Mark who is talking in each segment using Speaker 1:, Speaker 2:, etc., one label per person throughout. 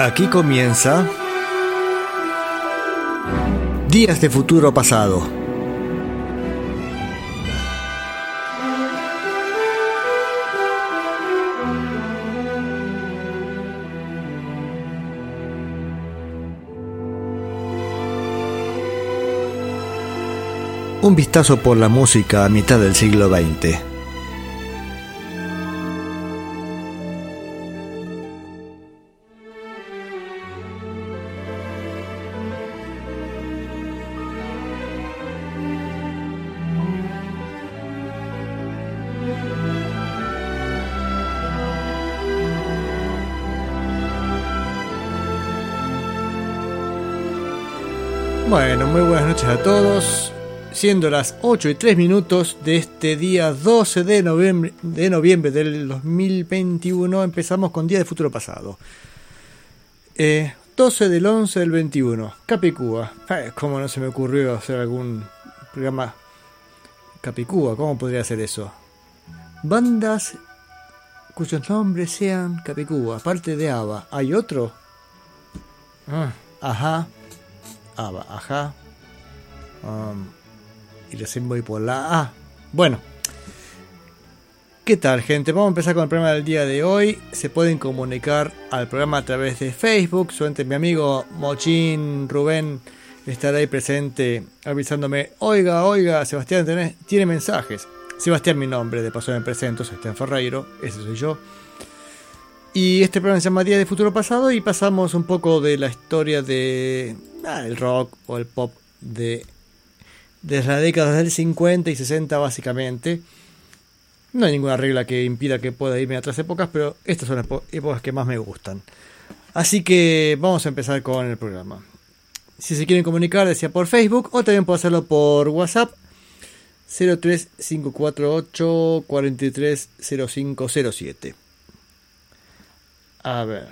Speaker 1: Aquí comienza Días de Futuro Pasado. Un vistazo por la música a mitad del siglo XX. Noches a todos. Siendo las 8 y 3 minutos de este día 12 de noviembre, de noviembre del 2021, empezamos con Día de Futuro Pasado. 12 eh, del 11 del 21, Capicúa. Eh, ¿Cómo no se me ocurrió hacer algún programa Capicúa? ¿Cómo podría ser eso? Bandas cuyos nombres sean Capicúa, aparte de ABBA. ¿Hay otro? Ah, ajá ajá. Um, y recién voy por la A. Bueno. ¿Qué tal gente? Vamos a empezar con el programa del día de hoy. Se pueden comunicar al programa a través de Facebook. Suente mi amigo Mochín Rubén estará ahí presente avisándome. Oiga, oiga, Sebastián tiene mensajes. Sebastián mi nombre, de paso me presento, Sebastián Ferreiro, ese soy yo. Y este programa se llama Día de Futuro Pasado y pasamos un poco de la historia de ah, el rock o el pop de desde las décadas del 50 y 60 básicamente. No hay ninguna regla que impida que pueda irme a otras épocas, pero estas son las épocas que más me gustan. Así que vamos a empezar con el programa. Si se quieren comunicar, decía por Facebook o también puedo hacerlo por WhatsApp 03548 430507. A ver.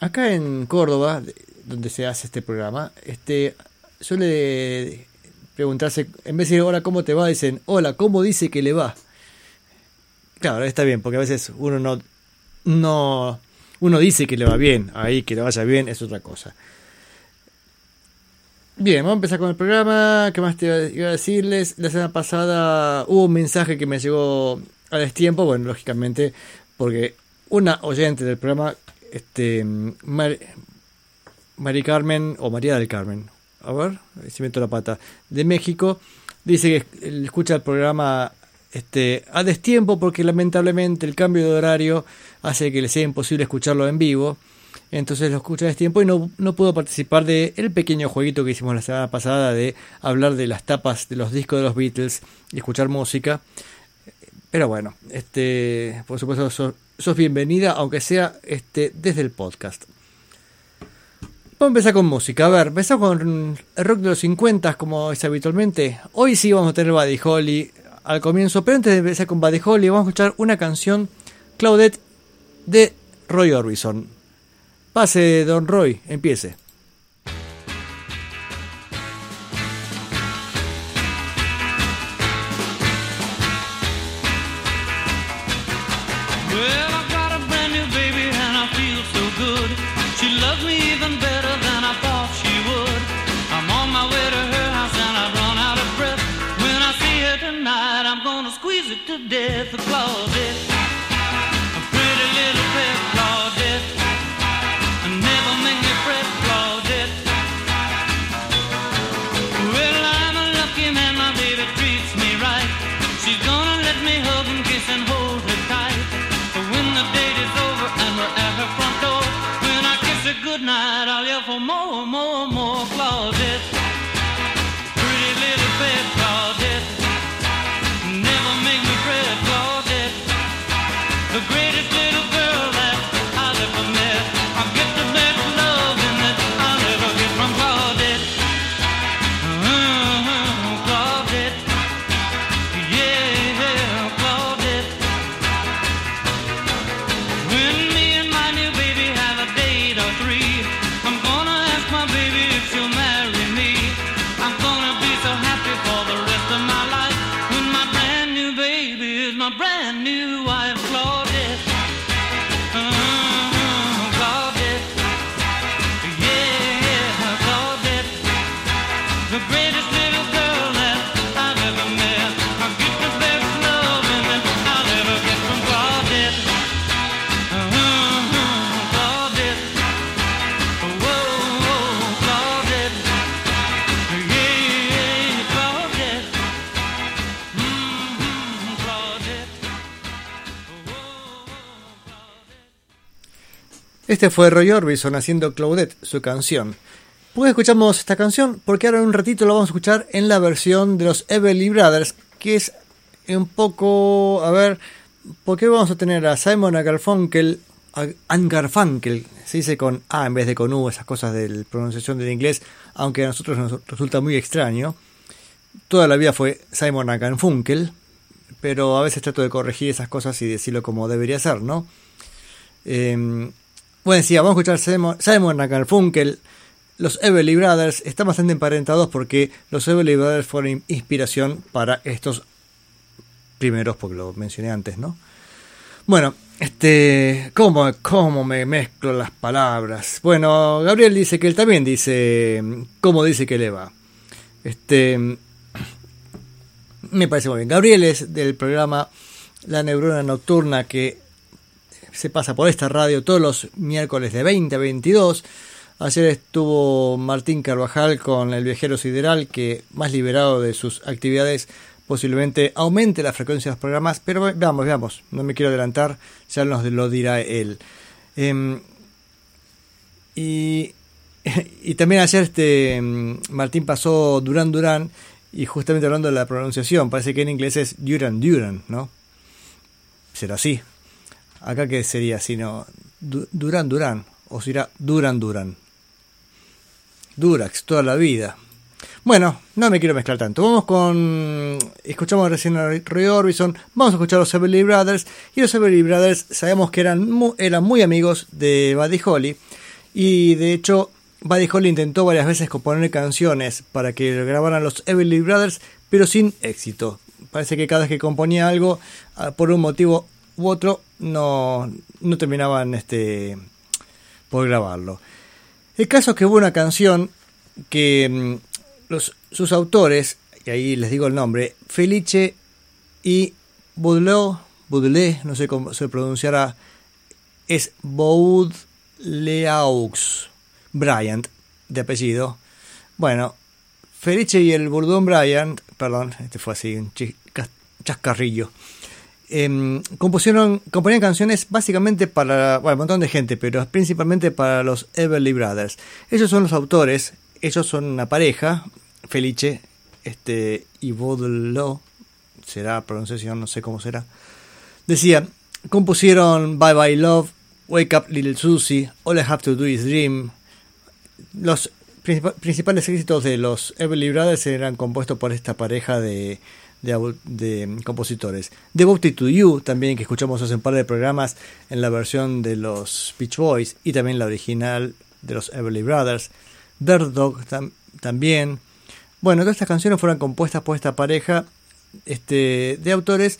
Speaker 1: Acá en Córdoba, donde se hace este programa, este suele preguntarse, en vez de decir hola, ¿cómo te va? Dicen, hola, ¿cómo dice que le va? Claro, está bien, porque a veces uno no, no, uno dice que le va bien, ahí que le vaya bien es otra cosa. Bien, vamos a empezar con el programa. ¿Qué más te iba a decirles? La semana pasada hubo un mensaje que me llegó a destiempo, bueno, lógicamente, porque una oyente del programa, este, Mari Carmen o María del Carmen, a ver, si meto la pata, de México, dice que escucha el programa este, a destiempo porque lamentablemente el cambio de horario hace que le sea imposible escucharlo en vivo. Entonces lo escucha a destiempo y no, no puedo participar del el pequeño jueguito que hicimos la semana pasada de hablar de las tapas de los discos de los Beatles y escuchar música. Pero bueno, este, por supuesto, sos, bienvenida, aunque sea este, desde el podcast. Vamos a empezar con música. A ver, empezamos con el rock de los 50, como es habitualmente. Hoy sí vamos a tener Buddy Holly al comienzo, pero antes de empezar con Buddy Holly, vamos a escuchar una canción, Claudette, de Roy Orbison. Pase, Don Roy, empiece. to death. Este fue Roy Orbison haciendo Claudette, su canción. ¿Por qué escuchamos esta canción? Porque ahora en un ratito lo vamos a escuchar en la versión de los Everly Brothers, que es un poco... A ver, ¿por qué vamos a tener a Simon Garfunkel, Garfunkel, se dice con A en vez de con U, esas cosas de pronunciación del inglés, aunque a nosotros nos resulta muy extraño. Toda la vida fue Simon Garfunkel, pero a veces trato de corregir esas cosas y decirlo como debería ser, ¿no? Eh, bueno, decía, vamos a escuchar Simon Garfunkel. Los Everly Brothers están bastante emparentados porque los Everly Brothers fueron inspiración para estos primeros, porque lo mencioné antes, ¿no? Bueno, este, ¿cómo, cómo me mezclo las palabras? Bueno, Gabriel dice que él también dice, ¿cómo dice que le va? Este, me parece muy bien. Gabriel es del programa La Neurona Nocturna que se pasa por esta radio todos los miércoles de 20 a 22. Ayer estuvo Martín Carvajal con el viajero sideral que más liberado de sus actividades posiblemente aumente la frecuencia de los programas, pero veamos, veamos, no me quiero adelantar, ya nos lo dirá él. Em, y, y, también ayer este em, Martín pasó Durán Durán y justamente hablando de la pronunciación, parece que en inglés es Duran Duran, ¿no? Será así. Acá que sería, sino Durán Durán, o será Duran Duran. Durax, toda la vida. Bueno, no me quiero mezclar tanto. Vamos con. Escuchamos recién a Roy Orbison. Vamos a escuchar a los Everly Brothers. Y los Everly Brothers sabemos que eran muy, eran muy amigos de Buddy Holly. Y de hecho, Buddy Holly intentó varias veces componer canciones para que grabaran los Everly Brothers, pero sin éxito. Parece que cada vez que componía algo, ah, por un motivo u otro, no, no terminaban este, por grabarlo. El caso es que hubo una canción que mm, los, sus autores, y ahí les digo el nombre, Felice y Baudelaire, Baudelaire no sé cómo se pronunciará, es Baudelaux Bryant, de apellido. Bueno, Felice y el Bourdon Bryant, perdón, este fue así un chascarrillo. Em, compusieron, componían canciones básicamente para un montón de gente, pero principalmente para los Everly Brothers. Ellos son los autores, ellos son una pareja, Felice este, y Baudelaire, será pronunciación, no sé cómo será. Decía, compusieron Bye Bye Love, Wake Up Little Susie, All I Have to Do Is Dream. Los principales éxitos de los Everly Brothers eran compuestos por esta pareja de de, compositores. Devoted to You, también que escuchamos hace un par de programas en la versión de los Beach Boys y también la original de los Everly Brothers. Bird Dog también. Bueno, todas estas canciones fueron compuestas por esta pareja este, de autores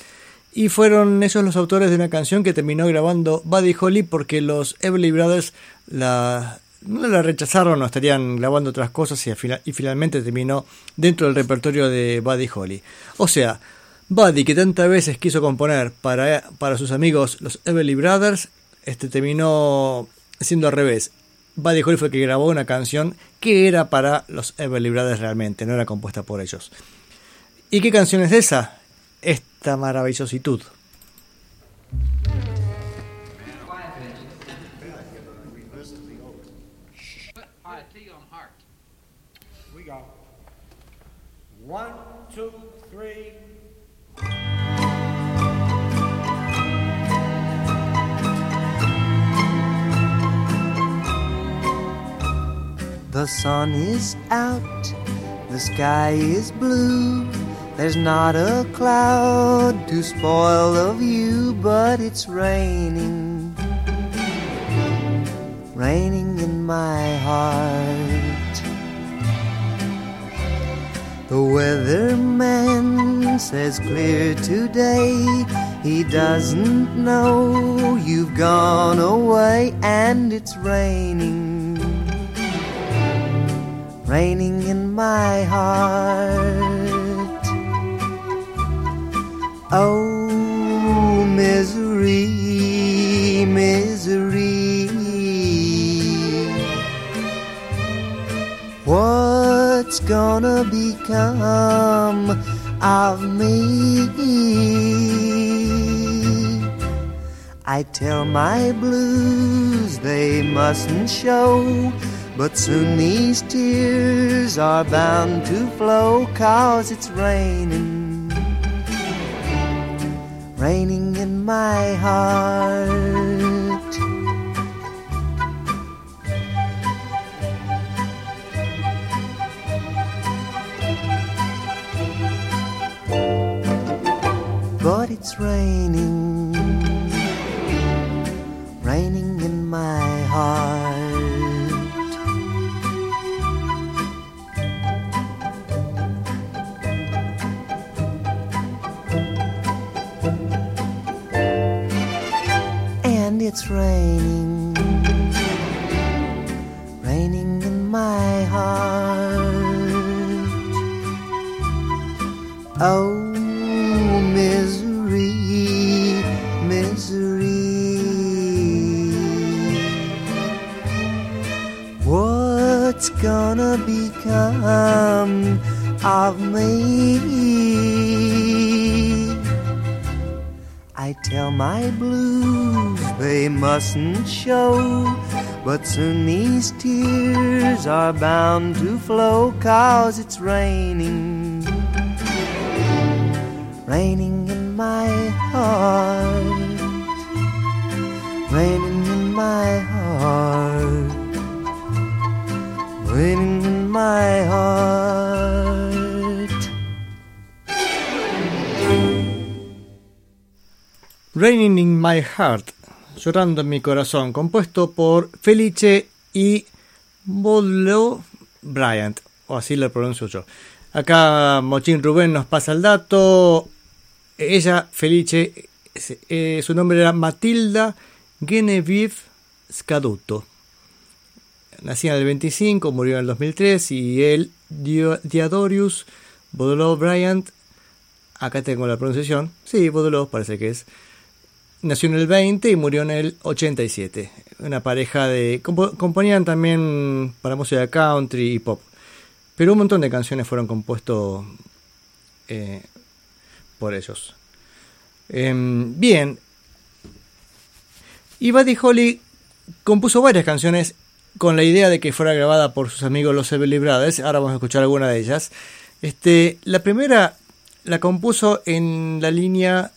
Speaker 1: y fueron ellos los autores de una canción que terminó grabando Buddy Holly porque los Everly Brothers la, no la rechazaron o estarían grabando otras cosas y, y, finalmente terminó dentro del repertorio de Buddy Holly. O sea, Buddy, que tantas veces quiso componer para, para sus amigos los Everly Brothers, este terminó siendo al revés. Buddy Holly fue el que grabó una canción que era para los Everly Brothers realmente, no era compuesta por ellos. ¿Y qué canción es esa? Esta maravillositud.
Speaker 2: The sun is out, the sky is blue. There's not a cloud to spoil the view, but it's raining, raining in my heart. The weatherman says clear today. He doesn't know you've gone away and it's raining. Raining in my heart. Oh, misery, misery. What's gonna become of me? I tell my blues they mustn't show, but soon these tears are bound to flow, cause it's raining, raining in my heart. But it's raining, raining in my heart. And it's raining, raining in my heart. Oh, misery, misery. What's gonna become of me? I tell my blues they mustn't show, but soon these tears are bound to flow, cause it's raining. Raining in my heart, raining in my heart, raining in my heart.
Speaker 1: Raining in My Heart, Llorando en mi corazón, compuesto por Felice y Bolo Bryant, o así lo pronuncio yo. Acá Mochín Rubén nos pasa el dato. Ella, Felice, eh, su nombre era Matilda Genevieve Scaduto. Nacida en el 25, murió en el 2003 y él, Diadorius Baudelaire Bryant, acá tengo la pronunciación, sí, Baudelaire parece que es, nació en el 20 y murió en el 87. Una pareja de... compo- componían también para música country y pop. Pero un montón de canciones fueron compuestos eh, por ellos. Em, bien. Y Buddy Holly compuso varias canciones con la idea de que fuera grabada por sus amigos los Everly Brothers. Ahora vamos a escuchar alguna de ellas. Este, la primera la compuso en la línea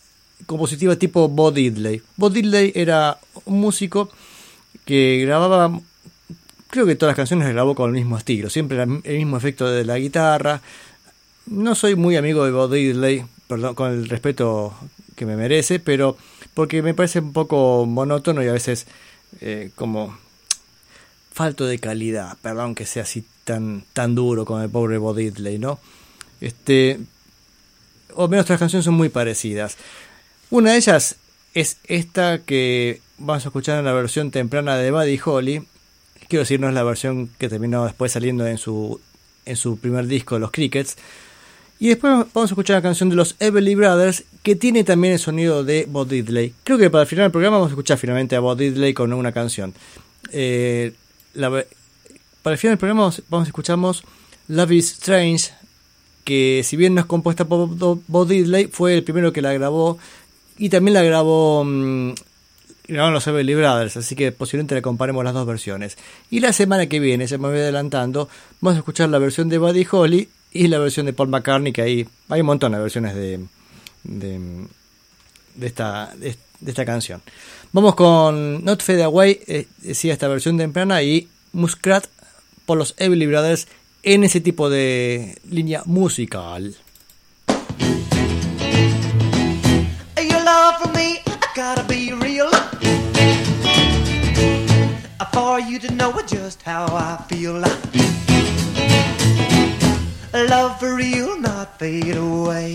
Speaker 1: compositiva tipo Bo Diddley. Bo Diddley era un músico que grababa, creo que todas las canciones las grabó con el mismo estilo, siempre el mismo efecto de la guitarra. No soy muy amigo de Bo Diddley, perdón, con el respeto que me merece, pero porque me parece un poco monótono y a veces eh, como falto de calidad, perdón que sea así tan, tan duro con el pobre Bo Diddley, ¿no? Este, o menos otras canciones son muy parecidas. Una de ellas es esta que vamos a escuchar en la versión temprana de Buddy Holly. Quiero decir, no es la versión que terminó después saliendo en su, en su primer disco, Los Crickets. Y después vamos a escuchar la canción de los Everly Brothers, que tiene también el sonido de Bob Diddley. Creo que para el final del programa vamos a escuchar finalmente a Bob Diddley con una canción. Eh, para el final del programa vamos, vamos a escuchamos Love is Strange, que si bien no es compuesta por Bob Diddley, fue el primero que la grabó y también la grabó grabaron los Everly Brothers, así que posiblemente le comparemos las dos versiones. Y la semana que viene, se me voy adelantando, vamos a escuchar la versión de Buddy Holly y la versión de Paul McCartney, que ahí hay un montón de versiones de, de, esta, de, esta canción. Vamos con Not Fade Away, eh, decía esta versión temprana, y Muskrat por los Everly Brothers en ese tipo de línea musical.
Speaker 2: For you to know just how I feel. Love for real, not fade away.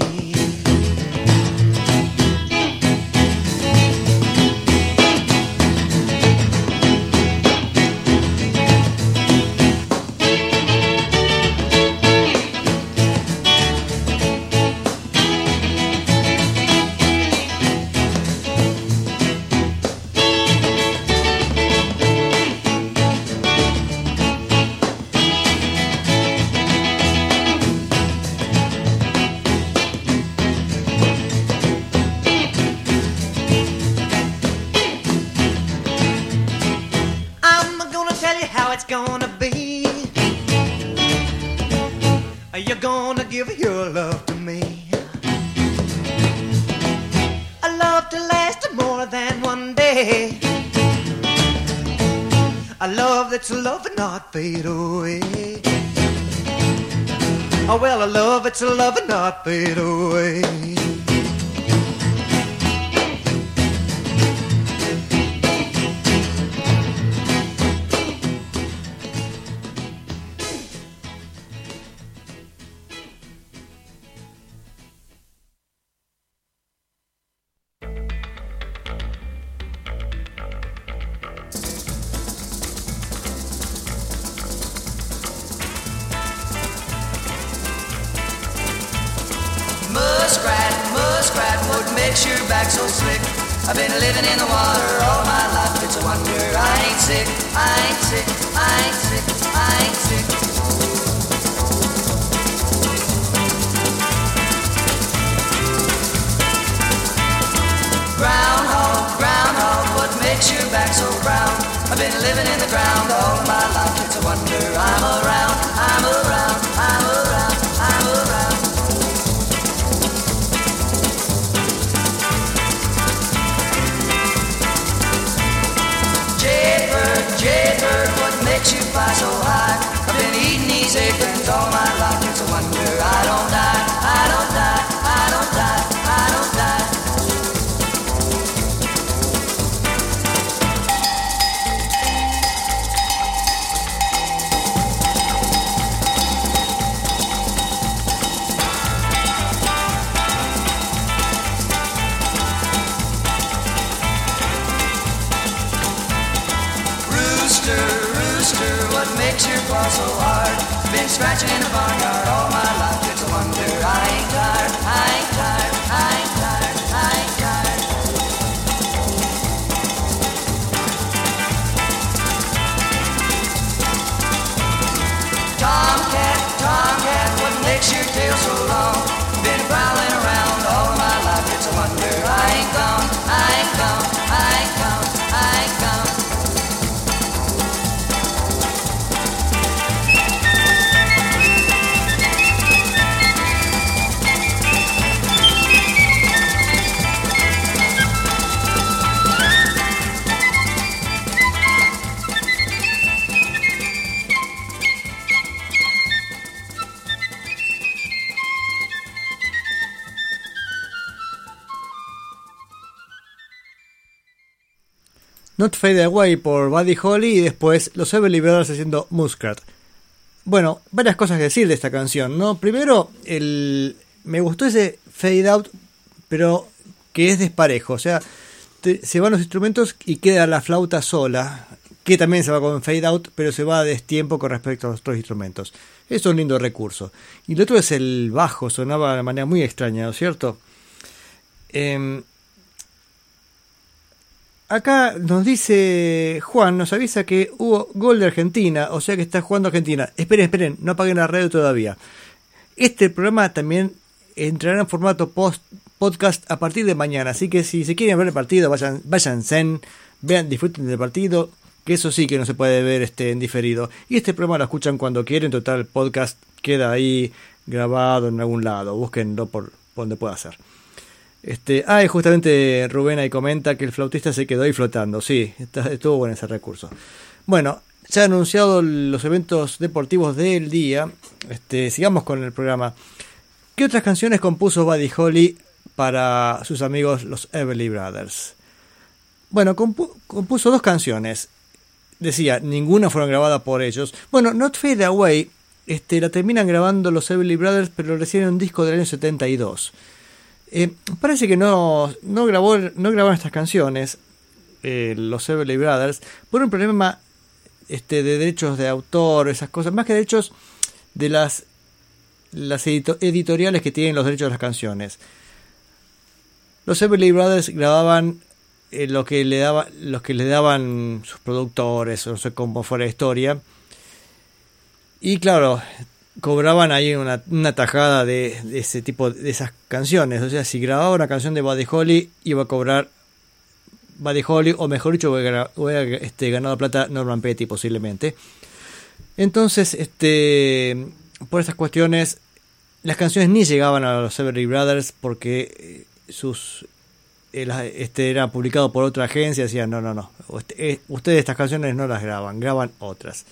Speaker 2: Not fade away. Oh, well, I love it's a love and not fade away.
Speaker 1: Eh. Fade Away por Buddy Holly y después los Everly Brothers haciendo Muskrat. Bueno, varias cosas que decir de esta canción, ¿no? Primero, el, me gustó ese fade out, pero que es desparejo, o sea, se van los instrumentos y queda la flauta sola, que también se va con fade out, pero se va a destiempo con respecto a los otros instrumentos. Es un lindo recurso. Y lo otro es el bajo, sonaba de manera muy extraña, ¿no es cierto? Em, Acá nos dice Juan, nos avisa que hubo gol de Argentina, o sea que está jugando Argentina. Esperen, esperen, no apaguen la radio todavía. Este programa también entrará en formato post podcast a partir de mañana, así que si se quieren ver el partido, vayan, váyanse, vean, disfruten del partido, que eso sí que no se puede ver este en diferido. Y este programa lo escuchan cuando quieren, total el podcast queda ahí grabado en algún lado, búsquenlo por donde pueda ser. Este, ah, justamente Rubén ahí comenta que el flautista se quedó ahí flotando. Sí, estuvo bueno ese recurso. Bueno, ya han anunciado los eventos deportivos del día. Este, sigamos con el programa. ¿Qué otras canciones compuso Buddy Holly para sus amigos los Everly Brothers? Bueno, compu- compuso dos canciones. Decía, ninguna fueron grabadas por ellos. Bueno, Not Fade Away este, la terminan grabando los Everly Brothers, pero recién en un disco del año 72. Eh, parece que no, no, grabó, no grabaron estas canciones, eh, los Everly Brothers, por un problema este, de derechos de autor, esas cosas, más que derechos de las, las edito- editoriales que tienen los derechos de las canciones. Los Everly Brothers grababan eh, lo que le daba, los que le daban sus productores, no sé cómo fuera la historia. Y claro, cobraban ahí una, una tajada de, de ese tipo de esas canciones. O sea, si grababa una canción de Buddy Holly, iba a cobrar Buddy Holly, o mejor dicho, hubiera, hubiera, este, ganado plata Norman Petty posiblemente. Entonces, este, por estas cuestiones, las canciones ni llegaban a los Everly Brothers porque eh, sus eh, este era publicado por otra agencia, decían, no, no, no, eh, ustedes estas canciones no las graban, graban otras.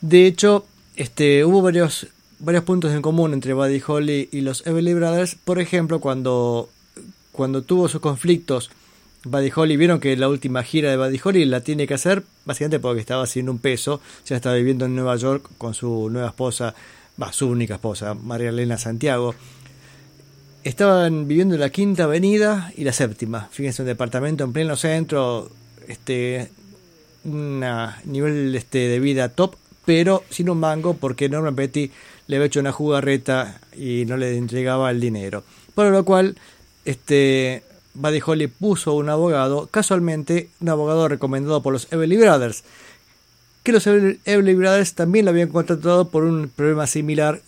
Speaker 1: De hecho, este, hubo varios, varios puntos en común entre Buddy Holly y los Everly Brothers. Por ejemplo, cuando, tuvo sus conflictos, Buddy Holly vieron que la última gira de Buddy Holly la tiene que hacer básicamente porque estaba haciendo un peso. Ya estaba viviendo en Nueva York con su nueva esposa, va, su única esposa, María Elena Santiago. Estaban viviendo en la quinta avenida y la séptima. Fíjense, un departamento en pleno centro, este, un nivel este, de vida top, pero sin un mango porque Norman Petty le había hecho una jugarreta y no le entregaba el dinero. Por lo cual, este, Buddy Holly puso un abogado, casualmente un abogado recomendado por los Everly Brothers, que los Everly Brothers también lo habían contratado por un problema similar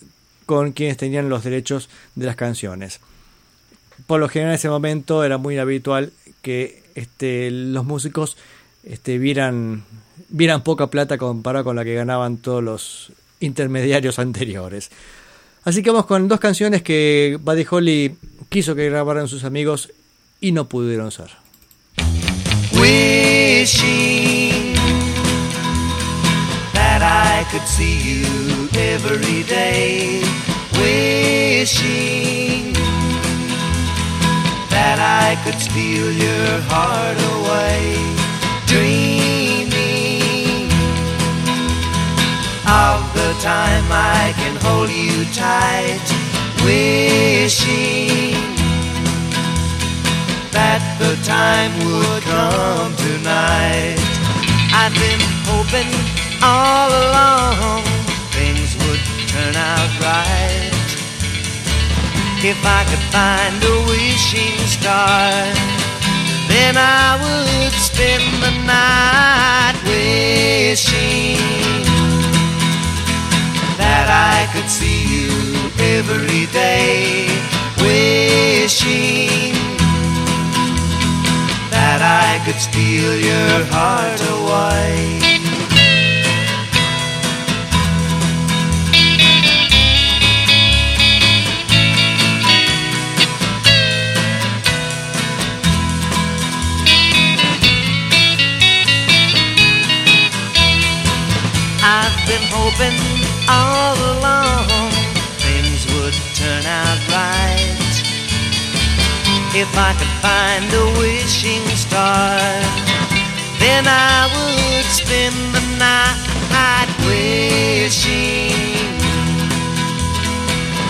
Speaker 1: con quienes tenían los derechos de las canciones. Por lo general en ese momento era muy habitual que este, los músicos este, vieran, vieran poca plata comparado con la que ganaban todos los intermediarios anteriores. Así que vamos con dos canciones que Buddy Holly quiso que grabaran sus amigos y no pudieron ser.
Speaker 3: wishing that I could see you every day. Wishing that I could steal your heart away. Dreaming of the time I can hold you tight. Wishing that the time would come tonight. I've been hoping all along things would turn out right. If I could find a wishing star, then I would spend the night wishing that I could see you every day. Wishing that I could steal your heart away. I've been hoping all along things would turn out right. If I could find a wishing star, then I would spend the night wishing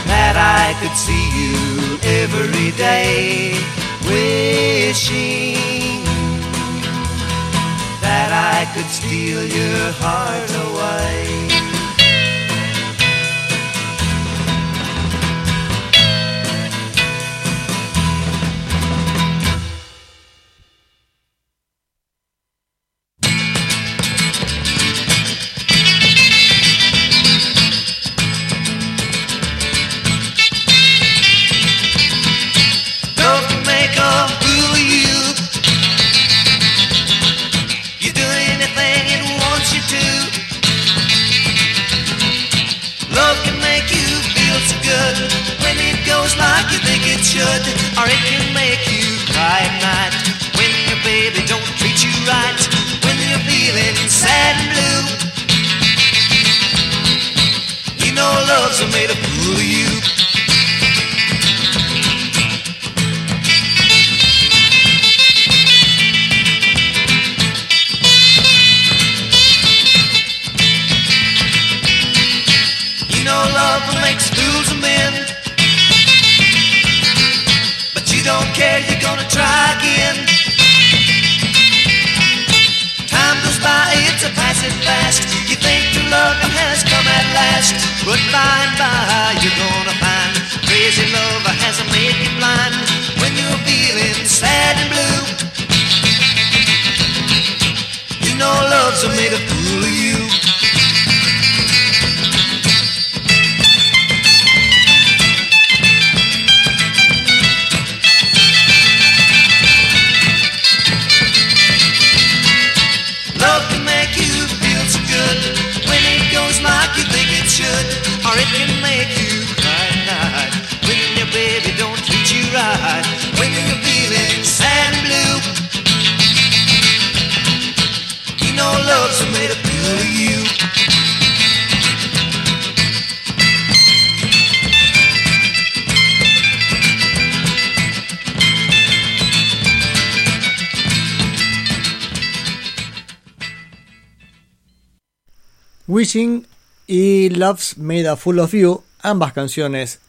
Speaker 3: that I could see you every day. Wishing that I could steal your heart away. Made a Fool of You,
Speaker 1: ambas canciones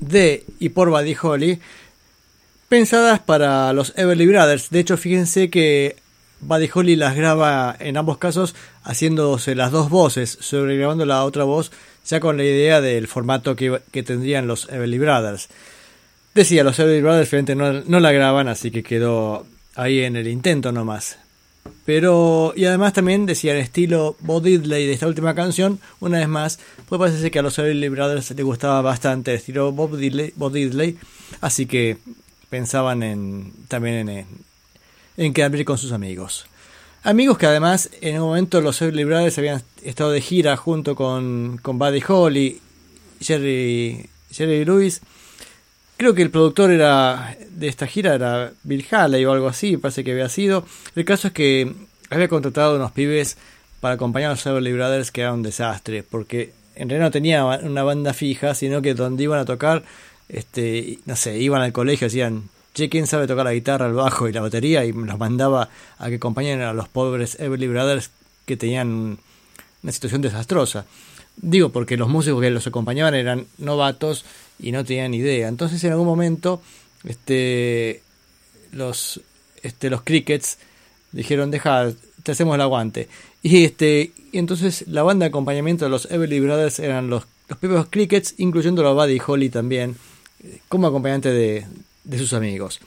Speaker 1: de y por Buddy Holly, pensadas para los Everly Brothers. De hecho, fíjense que Buddy Holly las graba en ambos casos haciéndose las dos voces, sobregrabando la otra voz, ya con la idea del formato que, tendrían los Everly Brothers. Decía, los Everly Brothers no, no la graban, así que quedó ahí en el intento nomás. Pero, y además también decía el estilo Bob Diddley de esta última canción, una vez más, pues parece que a los Everly Brothers les gustaba bastante el estilo Bob Diddley, así que pensaban en, también en, en con sus amigos. Amigos que además en un momento los Everly Brothers habían estado de gira junto con, con Buddy Holly, Jerry, Jerry Lewis. Creo que el productor era de esta gira era Bill Haley o algo así, parece que había sido. El caso es que había contratado unos pibes para acompañar a los Everly Brothers que era un desastre, porque en realidad no tenía una banda fija, sino que donde iban a tocar, este, no sé, iban al colegio, decían, che, ¿quién sabe tocar la guitarra, el bajo y la batería? Y los mandaba a que acompañen a los pobres Everly Brothers que tenían una situación desastrosa. Digo, porque los músicos que los acompañaban eran novatos y no tenían idea. Entonces en algún momento este, los, este, los Crickets dijeron, deja, te hacemos el aguante. Y, este, y entonces la banda de acompañamiento de los Everly Brothers eran los, los Crickets, incluyendo a Buddy Holly también, como acompañante de, de sus amigos.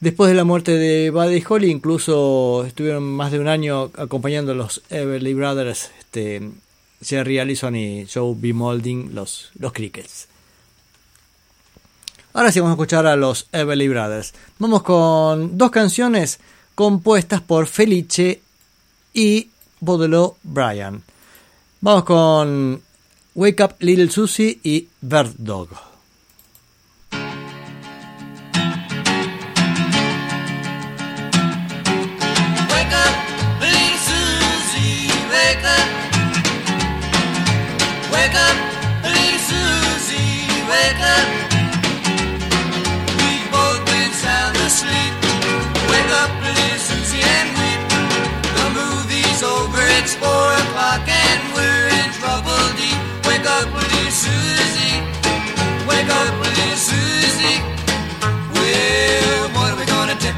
Speaker 1: Después de la muerte de Buddy Holly, incluso estuvieron más de un año acompañando a los Everly Brothers, este, Jerry Allison y Joe B. Molding, los, los Crickets. Ahora sí vamos a escuchar a los Everly Brothers. Vamos con dos canciones compuestas por Felice y Baudelaire Bryan. Vamos con Wake Up Little Susie y Bird Dog.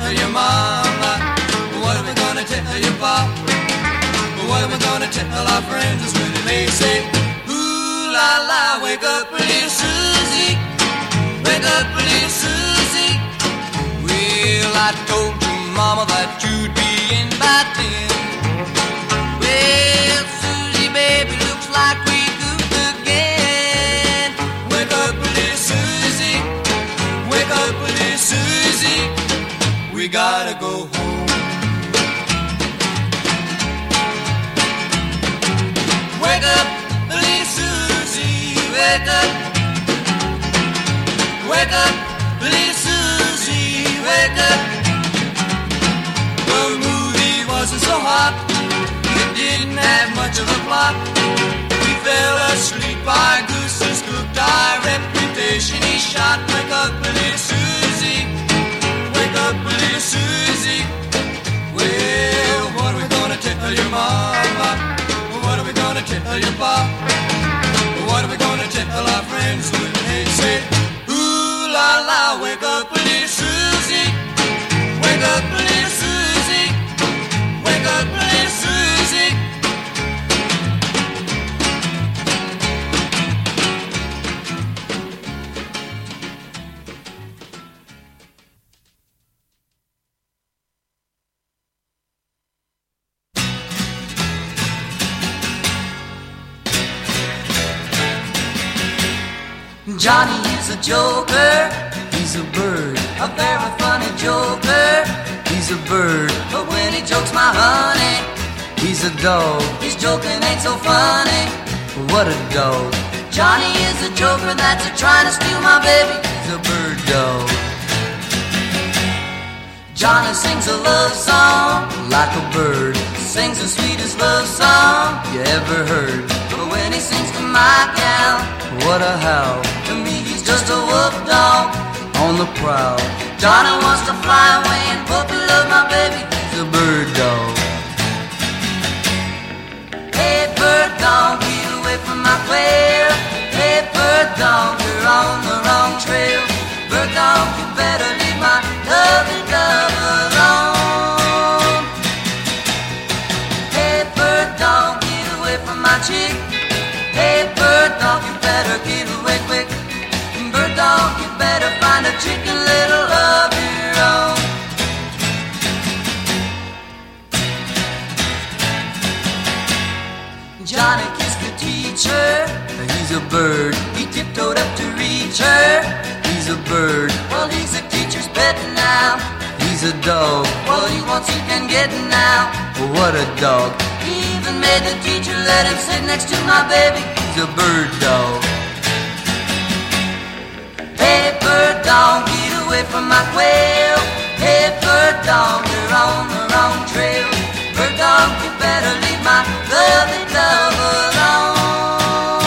Speaker 1: Tell
Speaker 4: your mama? What are we gonna tell your papa? What are we gonna tell
Speaker 1: our friends when they say, Ooh la la, wake up, little Susie, wake up, little Susie. Well, I told your mama that you'd be in by ten. Well, Susie, baby, looks like we goofed again. Wake up, little Susie, wake up, little Susie. We gotta go home. wake up, wake up, Wake up, little Susie, wake up. The movie wasn't so hot, it didn't have much of a plot. We fell asleep, our gooses cooked our reputation. He shot, wake up, little Susie, Susie. Well, what are we gonna tell your mama? What are we gonna tell your papa? What are we gonna tell our friends when they say, Ooh la la, wake up, Johnny is a joker. He's a bird. A very funny joker. He's a bird. But when he jokes my honey, he's a dog. His joking ain't so funny. What a dog. Johnny is a joker that's a trying to steal my baby. He's a bird dog. Johnny sings a love song like a bird. Sings the sweetest love song you ever heard. But when he sings to my gal, what a howl. To me, he's just a wolf dog on the prowl. Johnny wants to fly away and puppy love my baby. He's a bird dog. Hey, bird dog, get away from
Speaker 5: my quail. Hey, bird dog, you're on the wrong trail. Bird dog, you better leave my lovely love chick. Hey, bird dog, you better get away quick. Bird dog, you better find a chicken little of your own. Johnny kissed the teacher. He's a bird. He tiptoed up to reach her. He's a bird. Well, he's a teacher's pet now. He's a dog. Well, he wants he can get now. what a dog. Even made the teacher let him sit next to my baby. He's a bird dog. Hey, bird dog, get away from my quail. Hey, bird dog, you're on the wrong trail. Bird dog, you better leave my lovely love alone.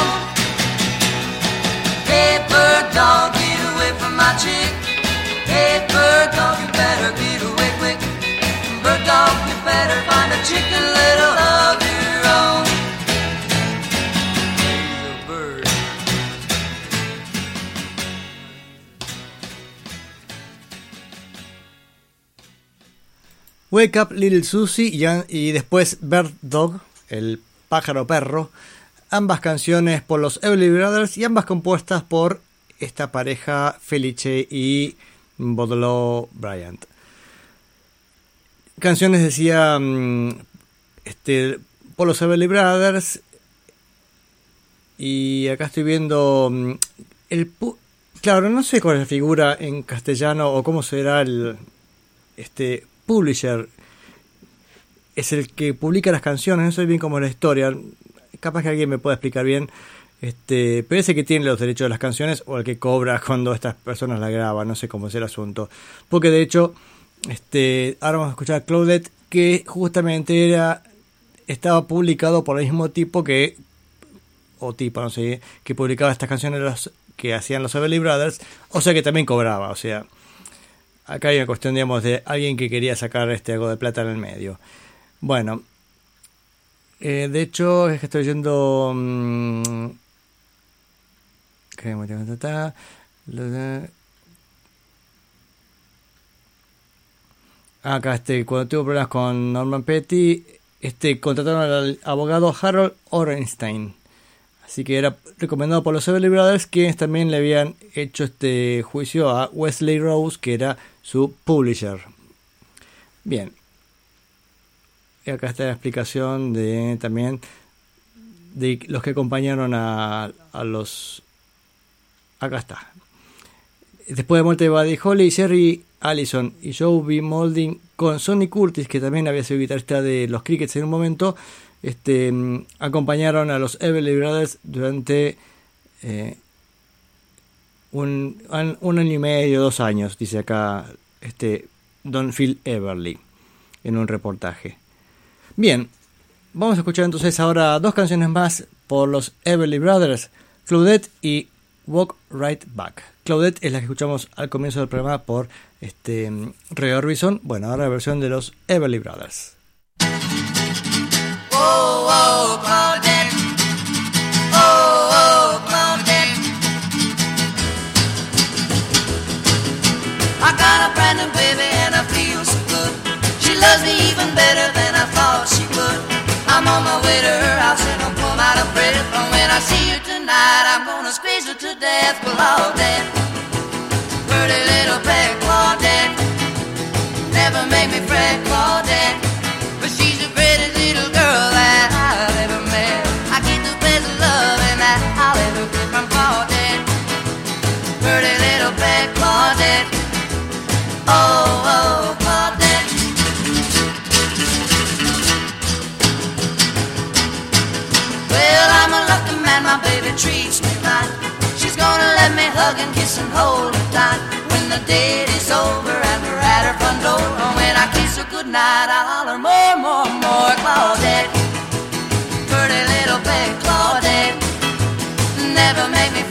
Speaker 5: Hey, bird dog, get away from my chick. Hey, bird dog, you better get away quick. Bird dog, you better find a chicken
Speaker 1: Wake Up Little Susie y, después Bird Dog, el pájaro perro, ambas canciones por los Everly Brothers y ambas compuestas por esta pareja Felice y Baudelaire Bryant. Canciones decía mm, este, por los Everly Brothers y acá estoy viendo mm, el claro no sé cuál es la figura en castellano o cómo será el este publisher es el que publica las canciones, no sé bien cómo es la historia, capaz que alguien me pueda explicar bien, este, pero ese que tiene los derechos de las canciones o el que cobra cuando estas personas la graban, no sé cómo es el asunto, porque de hecho, este, ahora vamos a escuchar Claudette, que justamente era, estaba publicado por el mismo tipo que, o tipo, no sé, que publicaba estas canciones los, que hacían los Everly Brothers, o sea que también cobraba, o sea, acá hay una cuestión, digamos, de alguien que quería sacar este algo de plata en el medio. Bueno, eh, de hecho, es que estoy yendo. mm. Lo de- Acá, este, cuando tuvo problemas con Norman Petty, este, contrataron al abogado Harold Orenstein. Así que era recomendado por los Everly Brothers, quienes también le habían hecho este juicio a Wesley Rose, que era su publisher. Bien. Y acá está la explicación de también de los que acompañaron a, a los. Acá está. Después de muerte de Buddy Holly, Jerry Allison y Joe B. Molding con Sonny Curtis, que también había sido guitarrista de los Crickets en un momento, este, mm, acompañaron a los Everly Brothers durante eh, un, año y medio, dos años, dice acá este Don Phil Everly en un reportaje. Bien, vamos a escuchar entonces ahora dos canciones más por los Everly Brothers, Claudette y Walk Right Back. Claudette es la que escuchamos al comienzo del programa por este Ray Orbison. Bueno, ahora la versión de los Everly Brothers.
Speaker 5: Oh. Oh, on my way to her house and I'm plumb out of breath. And when I see her tonight, I'm gonna squeeze her to death. Claudette. Pretty hug and kiss and hold her tight. When the date is over and we're at her front door, when I kiss her goodnight, I'll holler more, more, more, Claudette. Pretty little pet Claudette. Never make me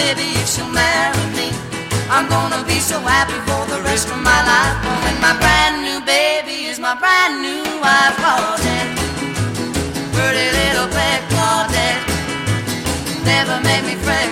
Speaker 5: baby if she'll marry me. I'm gonna be so happy for the rest of my life. And my brand new baby is my brand new wife, Claudette. Pretty little pet Claudette. Never made me fret,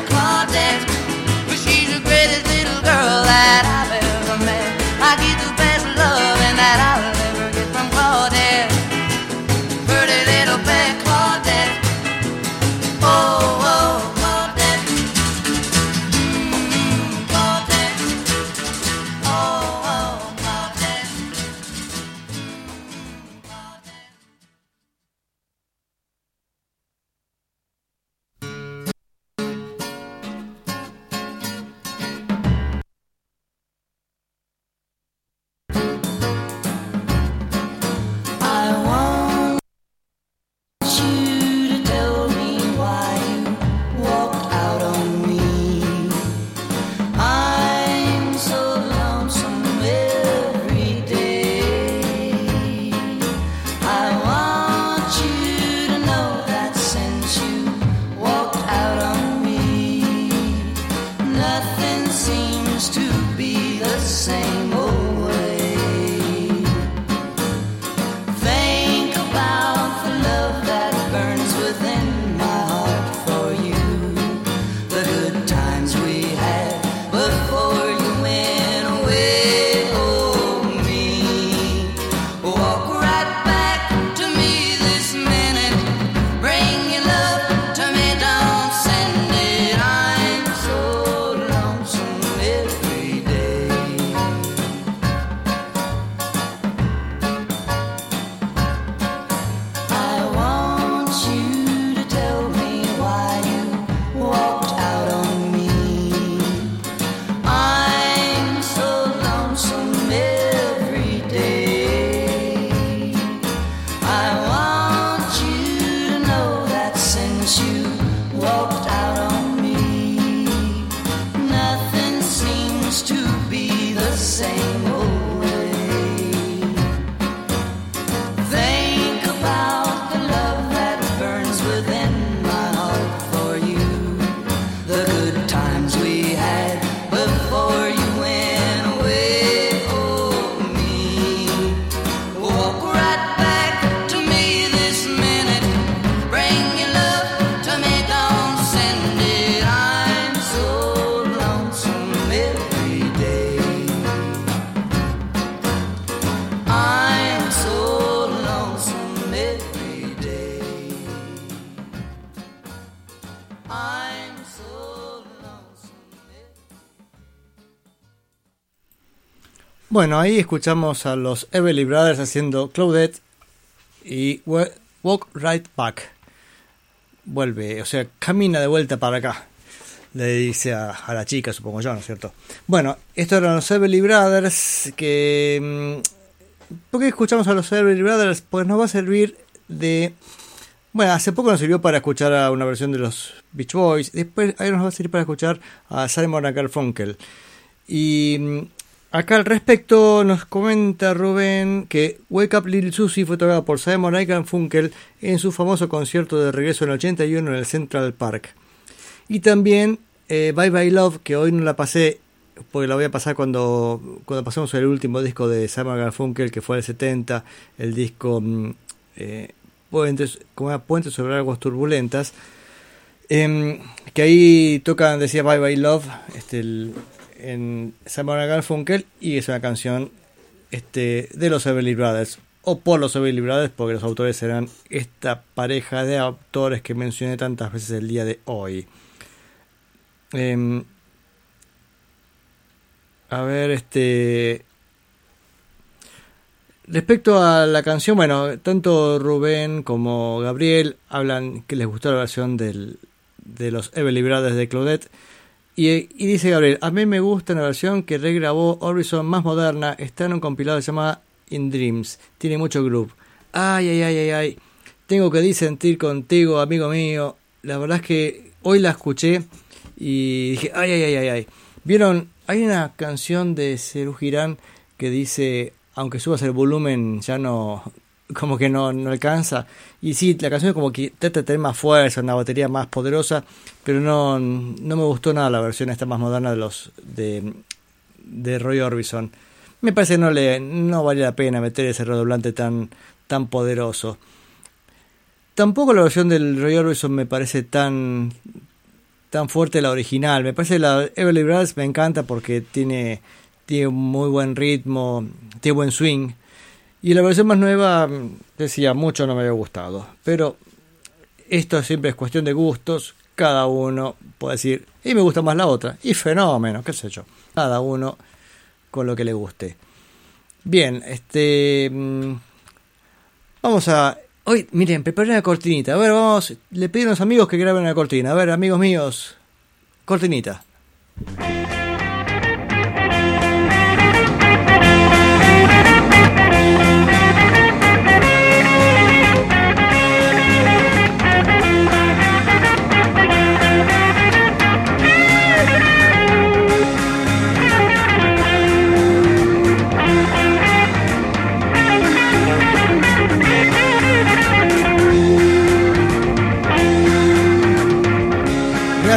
Speaker 1: Bueno, ahí escuchamos a los Everly Brothers haciendo Claudette y Wa- Walk Right Back. Vuelve, o sea, camina de vuelta para acá. Le dice a, la chica, supongo yo, ¿no es cierto? Bueno, estos eran los Everly Brothers que... mm, ¿Por qué escuchamos a los Everly Brothers? Pues nos va a servir de... Bueno, hace poco nos sirvió para escuchar a una versión de los Beach Boys. Después ahí nos va a servir para escuchar a Simon Garfunkel. Y mm, acá al respecto nos comenta Rubén que Wake Up Little Susie fue tocada por Simon y Garfunkel en su famoso concierto de regreso en el 81 en el Central Park. Y también eh, Bye Bye Love, que hoy no la pasé, porque la voy a pasar cuando, cuando pasemos el último disco de Simon Garfunkel, que fue el 70, el disco mm, eh, Puentes, como sobre aguas turbulentas. Em, que ahí tocan, decía Bye Bye Love, este, en Simon Garfunkel, y es una canción este, de los Everly Brothers, o por los Everly Brothers, porque los autores eran esta pareja de autores que mencioné tantas veces el día de hoy. Em, a ver, este. Respecto a la canción, bueno, tanto Rubén como Gabriel hablan que les gustó la versión del, de los Everly Brothers de Claudette. Y, dice Gabriel, a mí me gusta una versión que regrabó Orbison más moderna, está en un compilado llamado In Dreams, tiene mucho groove. Ay, ay, ay, ay, ay, tengo que disentir contigo, amigo mío. La verdad es que hoy la escuché y dije, ay, ay, ay, ay, ay. Vieron, hay una canción de Serú Girán que dice, aunque subas el volumen, ya no, como que no, no alcanza. Y sí, la canción como que trata de tener más fuerza, una batería más poderosa, pero no, no me gustó nada la versión esta más moderna de los de, de Roy Orbison. Me parece que no le no vale la pena meter ese redoblante tan tan poderoso. Tampoco la versión del Roy Orbison me parece tan tan fuerte la original. Me parece la Everly Brothers me encanta porque tiene tiene muy buen ritmo, tiene buen swing. Y la versión más nueva, decía, mucho no me había gustado. Pero esto siempre es cuestión de gustos. Cada uno puede decir, y me gusta más la otra. Y fenómeno, qué sé yo. Cada uno con lo que le guste. Bien, este... mm, Vamos a... Hoy, miren, preparé una cortinita. A ver, vamos... Le pido a los amigos que graben una cortina. A ver, amigos míos. Cortinita.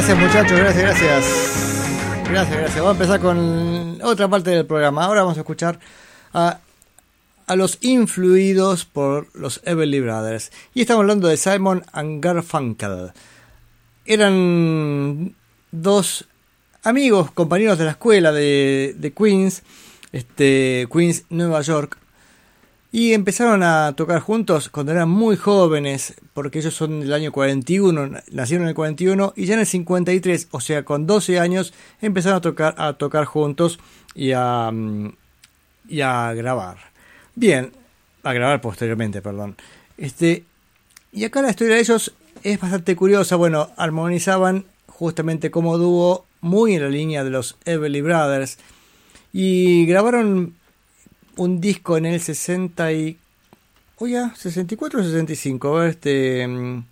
Speaker 1: Gracias muchachos, gracias, gracias. Gracias, gracias. Vamos a empezar con otra parte del programa. Ahora vamos a escuchar a, a los influidos por los Everly Brothers. Y estamos hablando de Simon and Garfunkel. Eran dos amigos, compañeros de la escuela de, de Queens, este, Queens, Nueva York. Y empezaron a tocar juntos cuando eran muy jóvenes, porque ellos son del año 41, nacieron en el 41 y ya en el 53, o sea, con 12 años, empezaron a tocar, a tocar juntos y a, y a grabar. Bien, a grabar posteriormente, perdón. Este, y acá la historia de ellos es bastante curiosa. Bueno, armonizaban justamente como dúo, muy en la línea de los Everly Brothers, y grabaron un disco en el 60 y... Oye, 64 o 65, a ver, este... mm,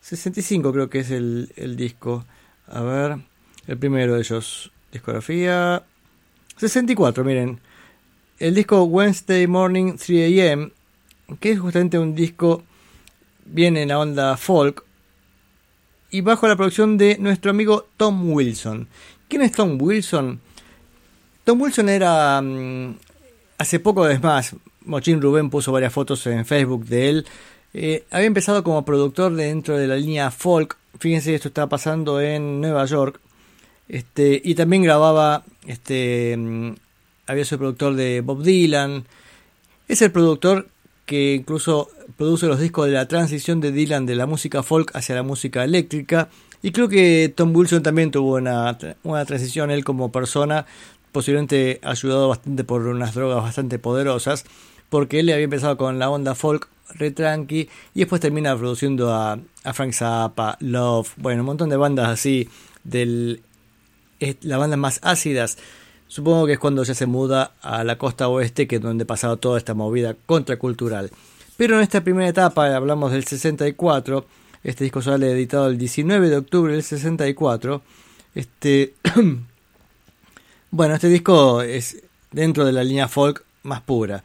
Speaker 1: 65 creo que es el, el disco. A ver, el primero de ellos. Discografía... 64, miren. El disco Wednesday Morning 3 AM, que es justamente un disco bien en la onda folk, y bajo la producción de nuestro amigo Tom Wilson. ¿Quién es Tom Wilson? Tom Wilson era mm, hace poco, es más, Mochín Rubén puso varias fotos en Facebook de él. Eh, había empezado como productor dentro de la línea folk. Fíjense, esto estaba pasando en Nueva York. Este, y también grababa, este, mm, había sido productor de Bob Dylan. Es el productor que incluso produce los discos de la transición de Dylan de la música folk hacia la música eléctrica. Y creo que Tom Wilson también tuvo una, una transición, él como persona, posiblemente ayudado bastante por unas drogas bastante poderosas, porque él había empezado con la onda folk re tranqui y después termina produciendo a, a Frank Zappa, Love, bueno, un montón de bandas así, es- las bandas más ácidas. Supongo que es cuando ya se muda a la costa oeste, que es donde pasaba toda esta movida contracultural. Pero en esta primera etapa, hablamos del 64, este disco sale editado el 19 de octubre del 64. Este, bueno, este disco es dentro de la línea folk más pura.